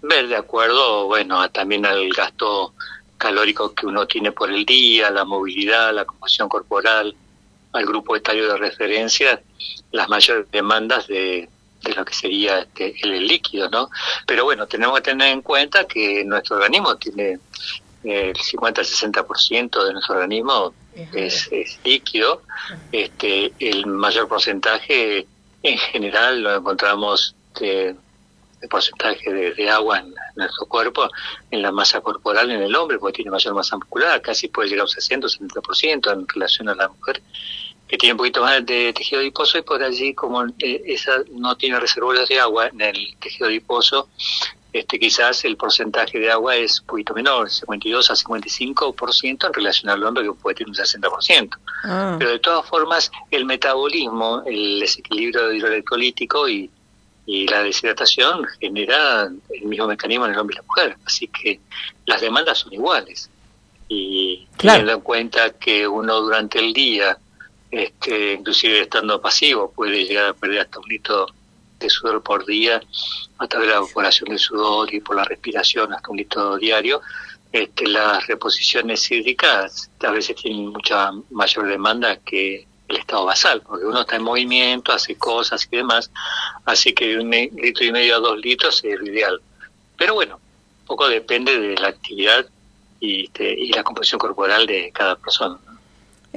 ver de acuerdo, bueno, también al gasto calórico que uno tiene por el día, la movilidad, la composición corporal, al grupo etario de referencia, las mayores demandas de, de lo que sería este, el líquido, ¿no? Pero bueno, tenemos que tener en cuenta que nuestro organismo tiene el 50-60% de nuestro organismo es, es, líquido, este, el mayor porcentaje en general lo encontramos de de porcentaje de, agua en, nuestro cuerpo, en la masa corporal en el hombre, porque tiene mayor masa muscular, casi puede llegar a un 60 o 70% en relación a la mujer, que tiene un poquito más de tejido adiposo y por allí, como eh, esa no tiene reservorios de agua en el tejido adiposo, este, quizás el porcentaje de agua es un poquito menor, 52 a 55% en relación al hombre que puede tener un 60%. Ah. Pero de todas formas, el metabolismo, el desequilibrio hidroelectrolítico y y la deshidratación genera el mismo mecanismo en el hombre y la mujer, así que las demandas son iguales. Y teniendo en cuenta que uno durante el día, este, inclusive estando pasivo, puede llegar a perder hasta un litro de sudor por día a través de la evaporación del sudor y por la respiración hasta un litro diario, este, las reposiciones hídricas a veces tienen mucha mayor demanda que el estado basal, porque uno está en movimiento, hace cosas y demás, así que de un litro y medio a dos litros es lo ideal. Pero bueno, poco depende de la actividad y, este, y la composición corporal de cada persona.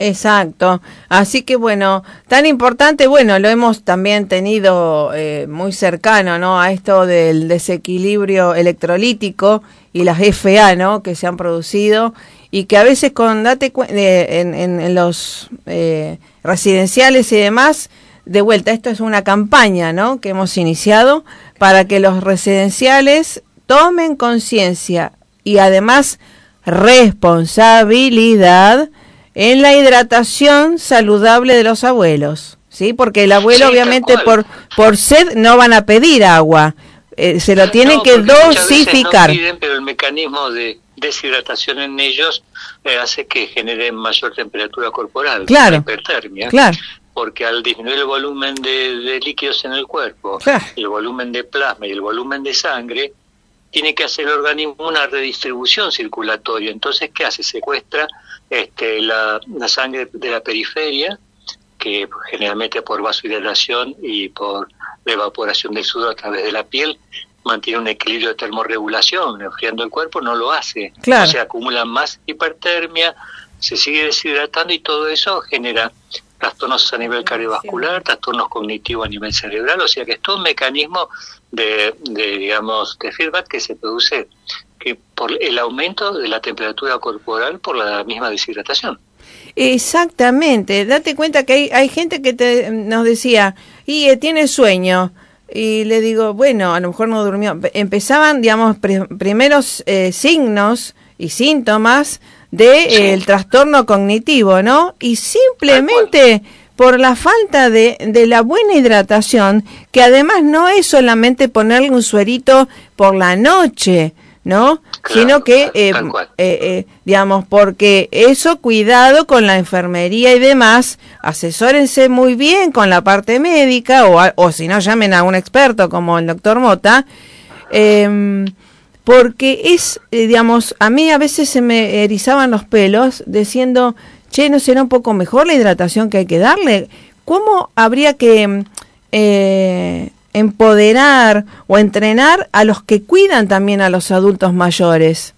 Exacto. Así que bueno, tan importante, bueno, lo hemos también tenido eh, muy cercano, ¿no? A esto del desequilibrio electrolítico y las FA, ¿no? Que se han producido y que a veces con date eh, en, en, los eh, residenciales y demás, de vuelta, esto es una campaña, ¿no? Que hemos iniciado para que los residenciales tomen conciencia y además responsabilidad en la hidratación saludable de los abuelos, ¿sí? Porque el abuelo obviamente por por sed no van a pedir agua, eh, se lo tienen que dosificar. No piden, pero el mecanismo de deshidratación en ellos eh, hace que genere mayor temperatura corporal, claro, hipertermia. Claro. Porque al disminuir el volumen de, líquidos en el cuerpo, el volumen de plasma y el volumen de sangre, tiene que hacer el organismo una redistribución circulatoria. Entonces, ¿qué hace? Secuestra este, la, sangre de la periferia, que generalmente por vasodilatación y por evaporación del sudor a través de la piel mantiene un equilibrio de termorregulación, enfriando el cuerpo, no lo hace. Claro. Se acumula más hipertermia, se sigue deshidratando y todo eso genera trastornos a nivel cardiovascular, trastornos cognitivos a nivel cerebral, o sea que es todo un mecanismo de, digamos, de feedback que se produce que por el aumento de la temperatura corporal por la misma deshidratación. Exactamente, date cuenta que hay, hay gente que te, nos decía, y eh, tiene sueño, y le digo, bueno, a lo mejor no durmió. Empezaban, digamos, primeros eh, signos y síntomas del trastorno cognitivo, ¿no? Y simplemente por la falta de, de, la buena hidratación, que además no es solamente ponerle un suerito por la noche, ¿no? Sino que, eh, eh, eh, digamos, porque eso, cuidado con la enfermería y demás, asesórense muy bien con la parte médica, o, o si no, llamen a un experto como el doctor Mota, em, porque es, digamos, a mí a veces se me erizaban los pelos diciendo, che, ¿no será un poco mejor la hidratación que hay que darle? ¿Cómo habría que empoderar o entrenar a los que cuidan también a los adultos mayores.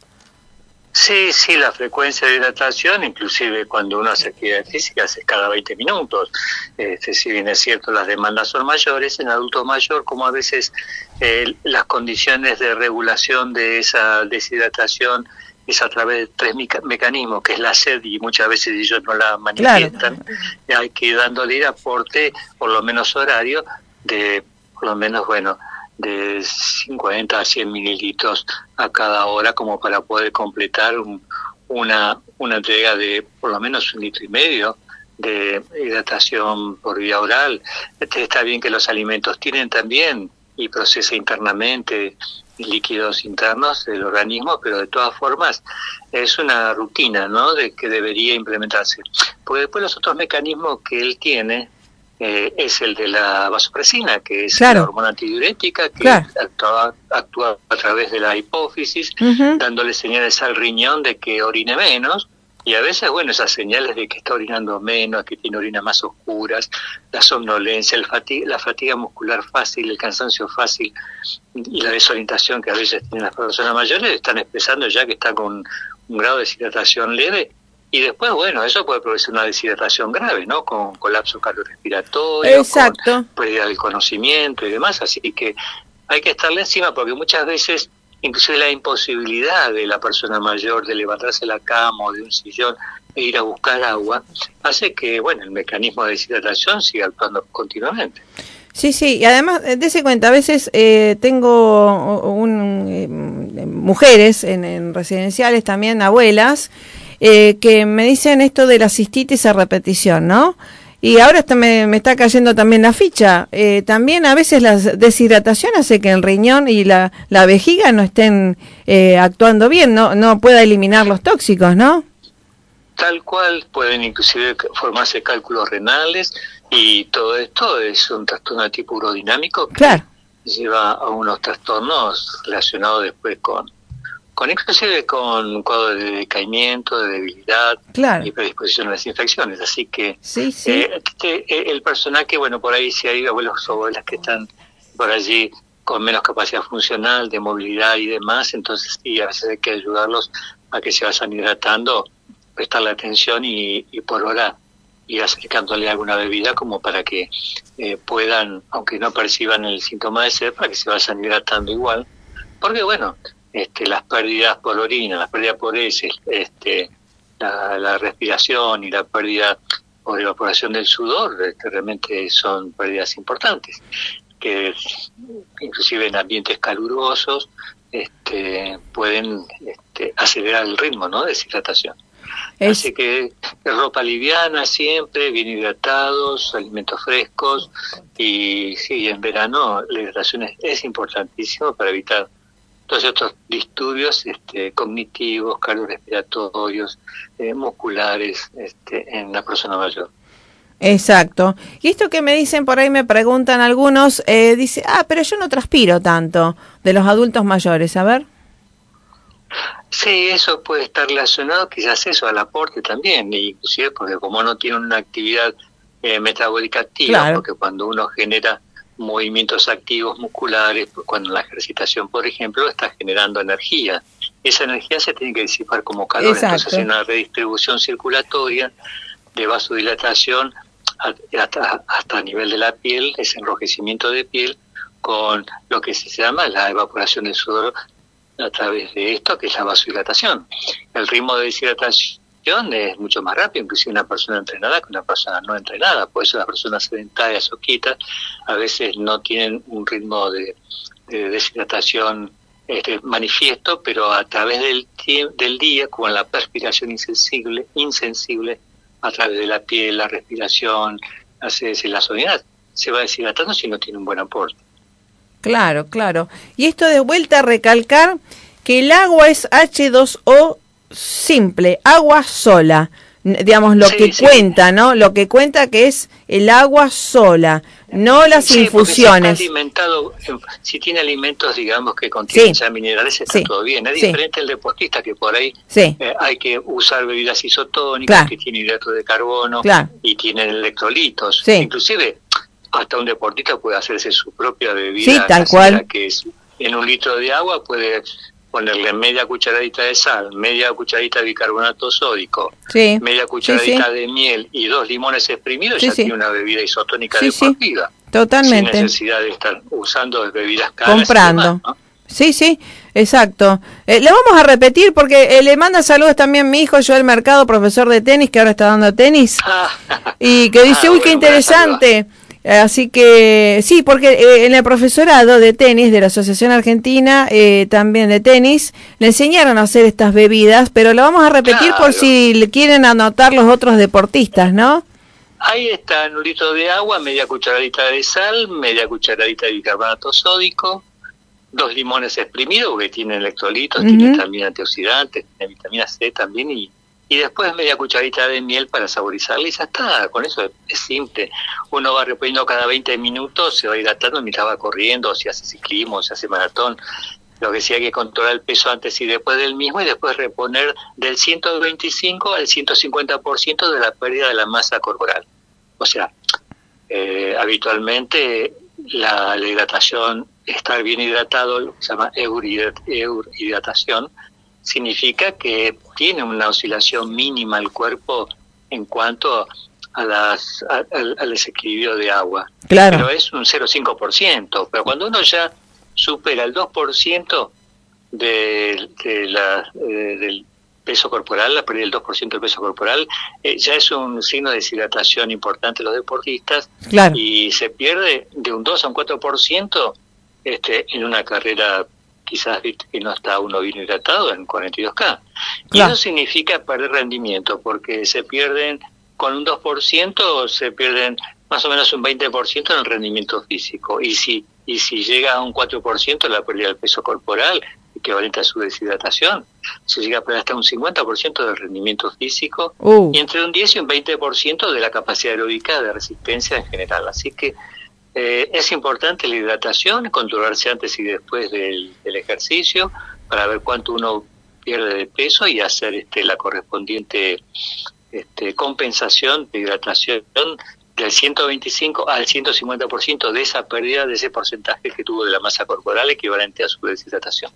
Sí, sí, la frecuencia de hidratación, inclusive cuando uno hace actividad física, hace cada 20 minutos. Este, si bien es cierto, las demandas son mayores, en adulto mayor, como a veces eh, las condiciones de regulación de esa deshidratación es a través de tres mecanismos, que es la sed y muchas veces ellos no la manifiestan, hay que ir dándole aporte, por lo menos horario, de por lo menos, bueno, de 50 a 100 mililitros a cada hora como para poder completar una, una entrega de por lo menos un litro y medio de hidratación por vía oral. Este, está bien que los alimentos tienen también y procesa internamente líquidos internos del organismo, pero de todas formas es una rutina, ¿no? De que debería implementarse. Porque después los otros mecanismos que él tiene, eh, es el de la vasopresina, que es la hormona antidiurética que actúa, a través de la hipófisis, dándole señales al riñón de que orine menos. Y a veces, bueno, esas señales de que está orinando menos, que tiene orinas más oscuras, la somnolencia, el fatiga, la fatiga muscular fácil, el cansancio fácil y la desorientación que a veces tienen las personas mayores, están expresando ya que está con un grado de deshidratación leve y después, bueno, eso puede producir una deshidratación grave, ¿no? Con colapso cardiorrespiratorio, Exacto. con pérdida del conocimiento y demás. Así que hay que estarle encima porque muchas veces, inclusive la imposibilidad de la persona mayor de levantarse de la cama o de un sillón e ir a buscar agua, hace que, bueno, el mecanismo de deshidratación siga actuando continuamente. Sí, sí, y además, eh, dése cuenta, a veces eh, tengo un, eh, mujeres en, en residenciales también, abuelas, eh, que me dicen esto de la cistitis a repetición, ¿no? Y ahora está, me, está cayendo también la ficha. Eh, también a veces la deshidratación hace que el riñón y la, la vejiga no estén eh, actuando bien, no, no pueda eliminar los tóxicos, ¿no? Tal cual, pueden inclusive formarse cálculos renales y todo esto es un trastorno de tipo urodinámico que claro. lleva a unos trastornos relacionados después con con inclusive con cuadro de decaimiento, de debilidad y predisposición a las infecciones. Así que sí, sí. Eh, este, eh, el personaje, bueno, por ahí si hay abuelos o abuelas que están por allí con menos capacidad funcional, de movilidad y demás, entonces sí, a veces hay que ayudarlos a que se vayan hidratando prestarle atención y, y por hora ir acercándole alguna bebida como para que eh, puedan, aunque no perciban el síntoma de sed, para que se vayan hidratando igual. Porque bueno, este, las pérdidas por orina, las pérdidas por heces, este, la, respiración y la pérdida por evaporación del sudor este, realmente son pérdidas importantes, que inclusive en ambientes calurosos este, pueden este, acelerar el ritmo ¿no? de deshidratación. Así que ropa liviana siempre, bien hidratados, alimentos frescos y sí, en verano la hidratación es, importantísimo para evitar todos estos disturbios este, cognitivos, cardiorrespiratorios, eh, musculares este, en la persona mayor. Exacto. Y esto que me dicen por ahí, me preguntan algunos, eh, dice, ah, pero yo no transpiro tanto de los adultos mayores, a ver. Sí, eso puede estar relacionado quizás eso al aporte también, inclusive porque como no tiene una actividad eh, metabólica activa, porque cuando uno genera movimientos activos musculares, pues cuando la ejercitación, por ejemplo, está generando energía. Esa energía se tiene que disipar como calor, entonces hay una redistribución circulatoria de vasodilatación hasta, hasta a nivel de la piel, ese enrojecimiento de piel, con lo que se llama la evaporación del sudor a través de esto, que es la vasodilatación. El ritmo de deshidratación es mucho más rápido, inclusive una persona entrenada que una persona no entrenada. Por eso las personas sedentarias o quitas a veces no tienen un ritmo de, deshidratación este, manifiesto, pero a través del, del día, con la perspiración insensible, insensible, a través de la piel, la respiración, hace la soledad, se va deshidratando si no tiene un buen aporte. Claro, claro. Y esto de vuelta a recalcar que el agua es H2O simple, agua sola. Digamos, lo que cuenta, ¿no? Lo que cuenta que es el agua sola, no las infusiones. Si, alimentado, si tiene alimentos, digamos, que contienen ya minerales, está todo bien. Es diferente el deportista que por ahí eh, hay que usar bebidas isotónicas que tienen hidratos de carbono y tienen electrolitos. Inclusive hasta un deportista puede hacerse su propia bebida. Sí, tal cual. Que es, en un litro de agua puede ponerle media cucharadita de sal, media cucharadita de bicarbonato sódico, media cucharadita de miel y dos limones exprimidos, ya tiene una bebida isotónica deportiva. Totalmente. Sin necesidad de estar usando bebidas caras. Comprando. Sí, sí, exacto. Eh, le vamos a repetir porque eh, le manda saludos también mi hijo Joel Mercado, profesor de tenis, que ahora está dando tenis, y que dice, ah, uy, qué interesante. Así que sí, porque eh, en el profesorado de tenis de la Asociación Argentina, eh, también de tenis, le enseñaron a hacer estas bebidas, pero lo vamos a repetir por si le quieren anotar los otros deportistas, ¿no? Ahí está, en un litro de agua, media cucharadita de sal, media cucharadita de bicarbonato sódico, dos limones exprimidos, que tienen electrolitos, tienen también antioxidantes, tienen vitamina C también y y después media cucharita de miel para saborizarla y ya está, con eso es, simple. Uno va reponiendo cada 20 minutos, se va hidratando mientras va corriendo, si hace ciclismo, si hace maratón. Lo que sí hay que controlar el peso antes y después del mismo y después reponer del 125 al 150% de la pérdida de la masa corporal. O sea, eh, habitualmente la, hidratación, estar bien hidratado, lo que se llama eurhidratación, significa que tiene una oscilación mínima el cuerpo en cuanto a las, al desequilibrio de agua. Claro. Pero es un 0,5%. Pero cuando uno ya supera el 2% de, de la, eh, del peso corporal, la pérdida del 2% del peso corporal, eh, ya es un signo de deshidratación importante en los deportistas y se pierde de un 2 a un 4% este, en una carrera quizás que no está uno bien hidratado en 42K. Y eso significa perder rendimiento, porque se pierden, con un 2%, se pierden más o menos un 20% en el rendimiento físico. Y si, y si llega a un 4% la pérdida del peso corporal, equivalente a su deshidratación, se llega a perder hasta un 50% del rendimiento físico uh. y entre un 10 y un 20% de la capacidad aeróbica de resistencia en general. Así que eh, es importante la hidratación, controlarse antes y después del, ejercicio para ver cuánto uno pierde de peso y hacer este, la correspondiente este, compensación de hidratación del 125 al 150% de esa pérdida, de ese porcentaje que tuvo de la masa corporal equivalente a su deshidratación.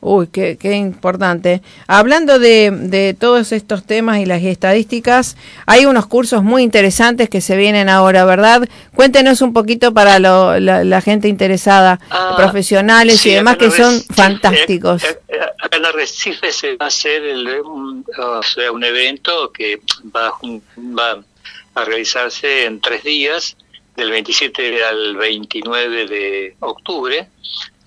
Uy, qué, qué importante. Hablando de, de, todos estos temas y las estadísticas, hay unos cursos muy interesantes que se vienen ahora, ¿verdad? Cuéntenos un poquito para lo, la, gente interesada, ah, profesionales y demás, que son fantásticos. Eh, eh, acá en Arrecife se va a hacer un, un, evento que va, va a realizarse en tres días, del 27 al 29 de octubre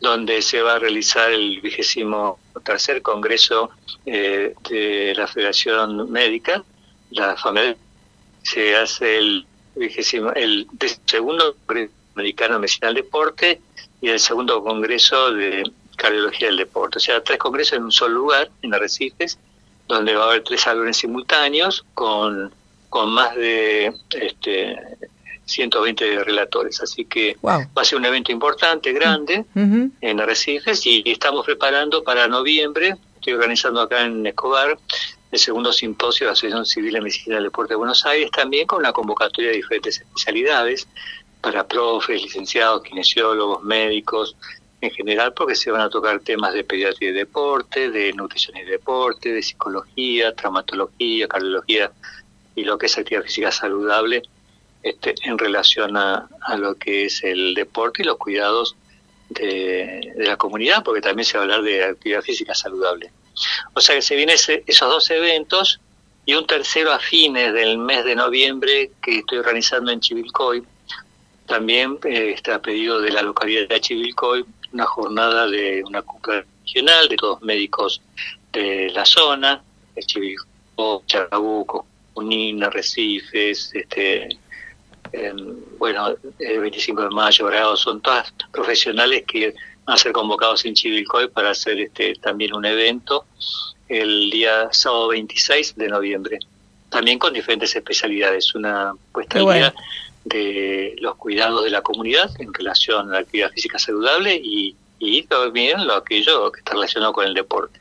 donde se va a realizar el vigésimo tercer congreso eh, de la Federación Médica, la FAMED, se hace el vigésimo, el segundo congreso americano de medicina del deporte y el segundo congreso de cardiología del deporte. O sea, tres congresos en un solo lugar, en Arrecifes, donde va a haber tres salones simultáneos con, con más de este, 120 relatores. Así que va a ser un evento importante, grande, en Arrecifes y estamos preparando para noviembre, estoy organizando acá en Escobar, el segundo simposio de la Asociación Civil de Medicina del Deporte de Buenos Aires, también con una convocatoria de diferentes especialidades para profes, licenciados, kinesiólogos, médicos, en general, porque se van a tocar temas de pediatría y deporte, de nutrición y deporte, de psicología, traumatología, cardiología y lo que es actividad física saludable este, en relación a, lo que es el deporte y los cuidados de, la comunidad, porque también se va a hablar de actividad física saludable. O sea que se vienen esos dos eventos y un tercero a fines del mes de noviembre que estoy organizando en Chivilcoy. También eh, está pedido de la localidad de Chivilcoy una jornada de una cumbre regional de todos médicos de la zona, de Chivilcoy, Chacabuco, Unina, Recifes, este, bueno, el 25 de mayo, Bravo, son todas profesionales que van a ser convocados en Chivilcoy para hacer este también un evento el día sábado 26 de noviembre, también con diferentes especialidades, una puesta al día de los cuidados de la comunidad en relación a la actividad física saludable y, y también lo aquello que está relacionado con el deporte.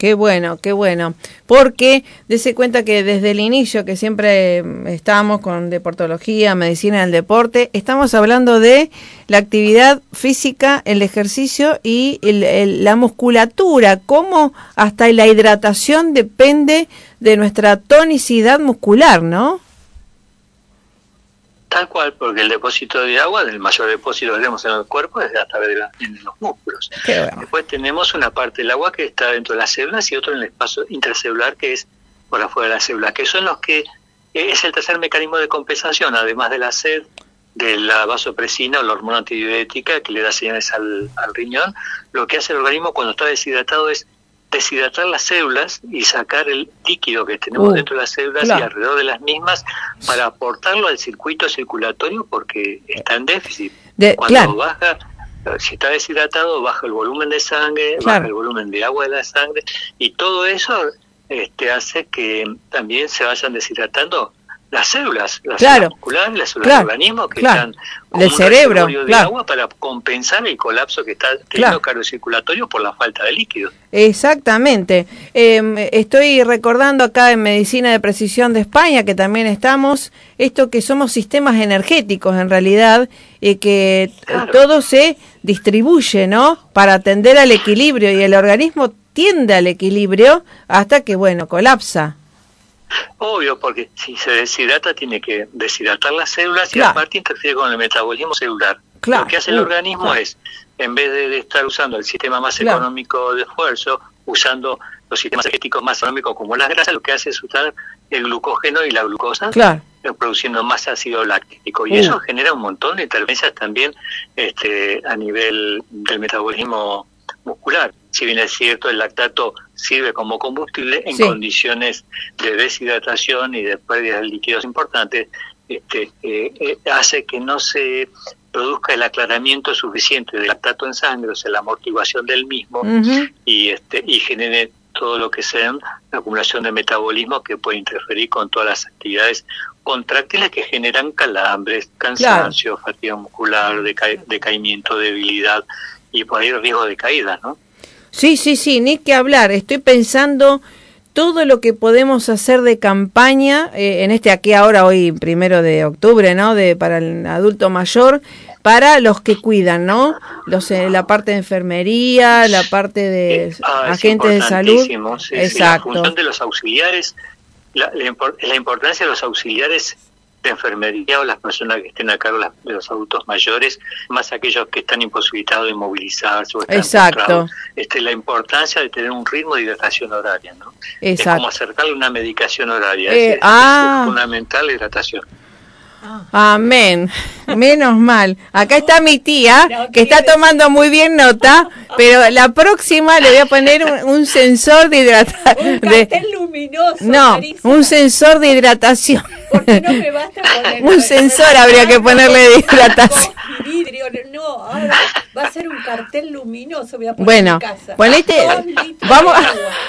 Qué bueno, qué bueno. Porque dése cuenta que desde el inicio, que siempre mm, estamos con deportología, medicina del deporte, estamos hablando de la actividad física, el ejercicio y la musculatura, cómo hasta la hidratación depende de nuestra tonicidad muscular, ¿no? Tal cual, porque el depósito de agua, el mayor depósito que tenemos en el cuerpo, es a través de, los músculos. Después tenemos una parte del agua que está dentro de las células y otro en el espacio intracelular que es por afuera de la célula, que son los que es el tercer mecanismo de compensación, además de la sed, de la vasopresina o la hormona antidiurética que le da señales al, al riñón, lo que hace el organismo cuando está deshidratado es deshidratar las células y sacar el líquido que tenemos uh, dentro de las células y alrededor de las mismas para aportarlo al circuito circulatorio porque está en déficit. Cuando baja, si está deshidratado, baja el volumen de sangre, baja el volumen de agua de la sangre y todo eso este, hace que también se vayan deshidratando las células, las células musculares, las células del organismo que están como el cerebro, de agua para compensar el colapso que está teniendo cardiocirculatorio por la falta de líquido. Exactamente. Em, estoy recordando acá en Medicina de Precisión de España que también estamos, esto que somos sistemas energéticos en realidad, y que todo se distribuye, ¿no? Para atender al equilibrio y el organismo tiende al equilibrio hasta que, bueno, colapsa. Obvio, porque si se deshidrata tiene que deshidratar las células y aparte interfiere con el metabolismo celular. Lo que hace el organismo es, en vez de, estar usando el sistema más económico de esfuerzo, usando los sistemas energéticos más económicos como las grasas, lo que hace es usar el glucógeno y la glucosa, eh, produciendo más ácido láctico. Y eso uh. genera un montón de intervenciones también este, a nivel del metabolismo muscular. Si bien es cierto, el lactato sirve como combustible en condiciones de deshidratación y de pérdida de líquidos importantes, este, eh, eh, hace que no se produzca el aclaramiento suficiente del lactato en sangre, o sea, la amortiguación del mismo, y, este, y genere todo lo que sea la acumulación de metabolismo que puede interferir con todas las actividades contráctiles que generan calambres, cansancio, fatiga muscular, decaimiento, debilidad y por ahí riesgo de caída, ¿no? Sí, sí, sí, ni que hablar. Estoy pensando todo lo que podemos hacer de campaña eh, en este aquí ahora hoy primero de octubre, ¿no? De para el adulto mayor para los que cuidan, ¿no? Los, eh, la parte de enfermería, la parte de Ah, es agentes de salud. sí, la Exacto. función de los auxiliares, la, la importancia de los auxiliares de enfermería o las personas que estén a cargo de los adultos mayores, más aquellos que están imposibilitados de movilizarse o están Exacto. Este, la importancia de tener un ritmo de hidratación horaria, ¿no? Es Exacto. como acercarle una medicación horaria. Eh, es, es ah. fundamental la hidratación. Amén. Menos mal. Acá está mi tía, que está tomando muy bien nota, pero la próxima le voy a poner un, un sensor de Un hidratación. cartel luminoso. No, Marisa. un sensor de hidratación. Porque no me basta poner Un sensor habría que ponerle de hidratación. Vidrio, no, ahora va a ser un cartel luminoso. Voy a poner Bueno, en casa. ponete, vamos, de.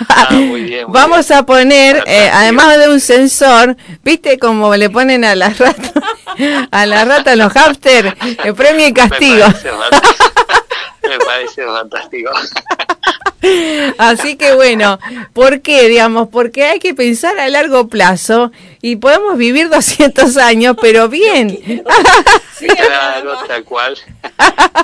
Ah, muy bien, muy vamos bien. a poner, eh, además de un sensor, viste como le ponen a las ratas, a las ratas los hámster, el premio y castigo. Me parece fantástico. Me parece fantástico. Así que bueno, ¿por qué? Digamos, porque hay que pensar a largo plazo y podemos vivir 200 años, pero bien. Sí, Claro, tal cual.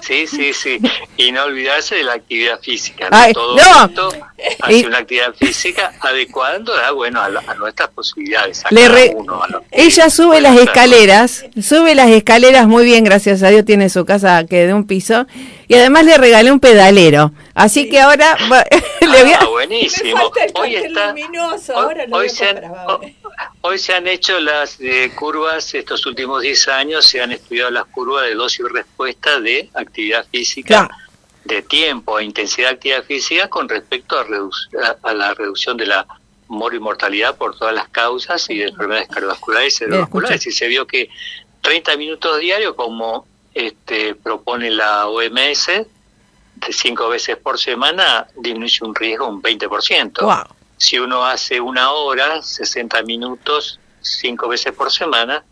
Sí, sí, sí. Y no olvidarse de la actividad física. Ay, Todo no. esto Y- hace una actividad física adecuándola, bueno, a, la- a nuestras posibilidades. A Le cada re- uno, a lo que Ella sube las escaleras, sube las escaleras muy bien, gracias a Dios, tiene su casa que de un piso y además le regalé un pedalero. Así que ahora va- le voy a... Ah, buenísimo. Hoy está. hoy- Ahora hoy se comprar hoy- hoy se han hecho las eh, curvas, estos últimos 10 años se han estudiado las curvas de dosis y respuesta de actividad física, Claro. de tiempo e intensidad de actividad física con respecto a, reduc- a, a la reducción de la mortalidad por todas las causas y de enfermedades cardiovasculares y cerebrovasculares. Y se vio que 30 minutos diarios, como este propone la OMS, cinco veces por semana, disminuye un riesgo un 20%. Wow. Si uno hace una hora, 60 minutos, cinco veces por semana,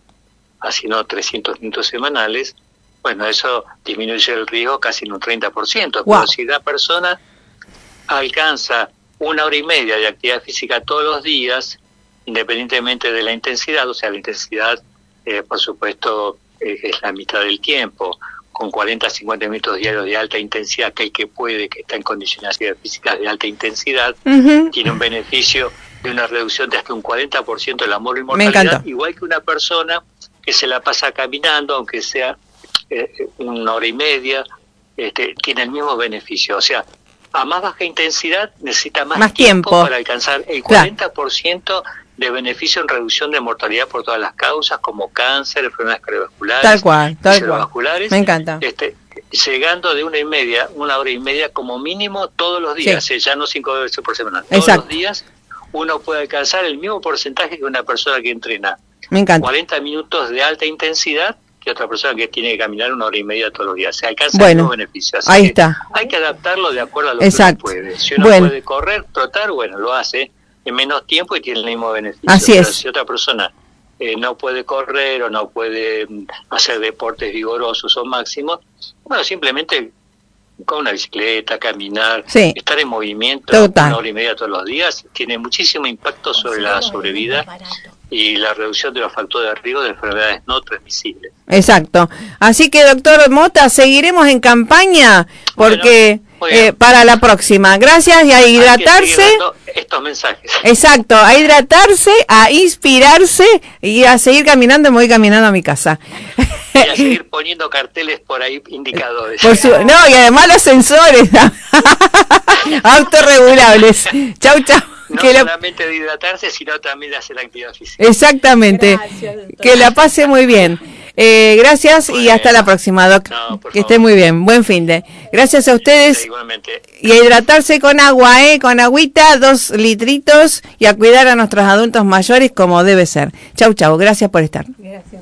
así no 300 minutos semanales, bueno, eso disminuye el riesgo casi en un 30%. Wow. Pero si la persona alcanza una hora y media de actividad física todos los días, independientemente de la intensidad, o sea, la intensidad, eh, por supuesto, eh, es la mitad del tiempo, con 40 a 50 minutos diarios de alta intensidad, que el que puede, que está en condiciones de actividad física de alta intensidad, tiene un beneficio de una reducción de hasta un 40% de la Me mortalidad, igual que una persona que se la pasa caminando, aunque sea eh, una hora y media, este, tiene el mismo beneficio. O sea, a más baja intensidad necesita más, Más tiempo. para alcanzar el Claro. 40% de beneficio en reducción de mortalidad por todas las causas, como cáncer, enfermedades cardiovasculares, Tal cual, tal cual. Me encanta. este, llegando de una y media, una hora y media como mínimo todos los días, Sí. eh, ya no cinco veces por semana, todos Exacto. los días uno puede alcanzar el mismo porcentaje que una persona que entrena Me encanta. 40 minutos de alta intensidad que otra persona que tiene que caminar una hora y media todos los días. Se alcanza Bueno, el mismo beneficio. Así ahí que está. Hay que adaptarlo de acuerdo a lo Exacto. que uno puede. Si uno Bueno. puede correr, trotar, bueno, lo hace en menos tiempo y tiene el mismo beneficio. Así Pero es. Si otra persona eh, no puede correr o no puede mm, hacer deportes vigorosos o máximos, bueno, simplemente con una bicicleta, caminar, Sí. estar en movimiento Total. una hora y media todos los días, tiene muchísimo impacto sobre la sobrevida y la reducción de los factores de riesgo de enfermedades no transmisibles. Exacto. Así que, doctor Mota, seguiremos en campaña porque. Eh, para la próxima. Gracias y a hidratarse. estos mensajes. Exacto, a hidratarse, a inspirarse y a seguir caminando. Me voy caminando a mi casa. Y a seguir poniendo carteles por ahí indicadores. Por su- no, y además los sensores autorregulables. Chau, chau. no Que la- solamente de hidratarse, sino también de hacer actividad física. Exactamente. Gracias. Que la pase muy bien. Eh, gracias y hasta la próxima, Doc. No, que favor. esté muy bien. Buen fin de. Gracias a ustedes. Igualmente. Y a hidratarse con agua, ¿eh? Con agüita, dos litritos y a cuidar a nuestros adultos mayores como debe ser. Chau, chau. Gracias por estar. Gracias.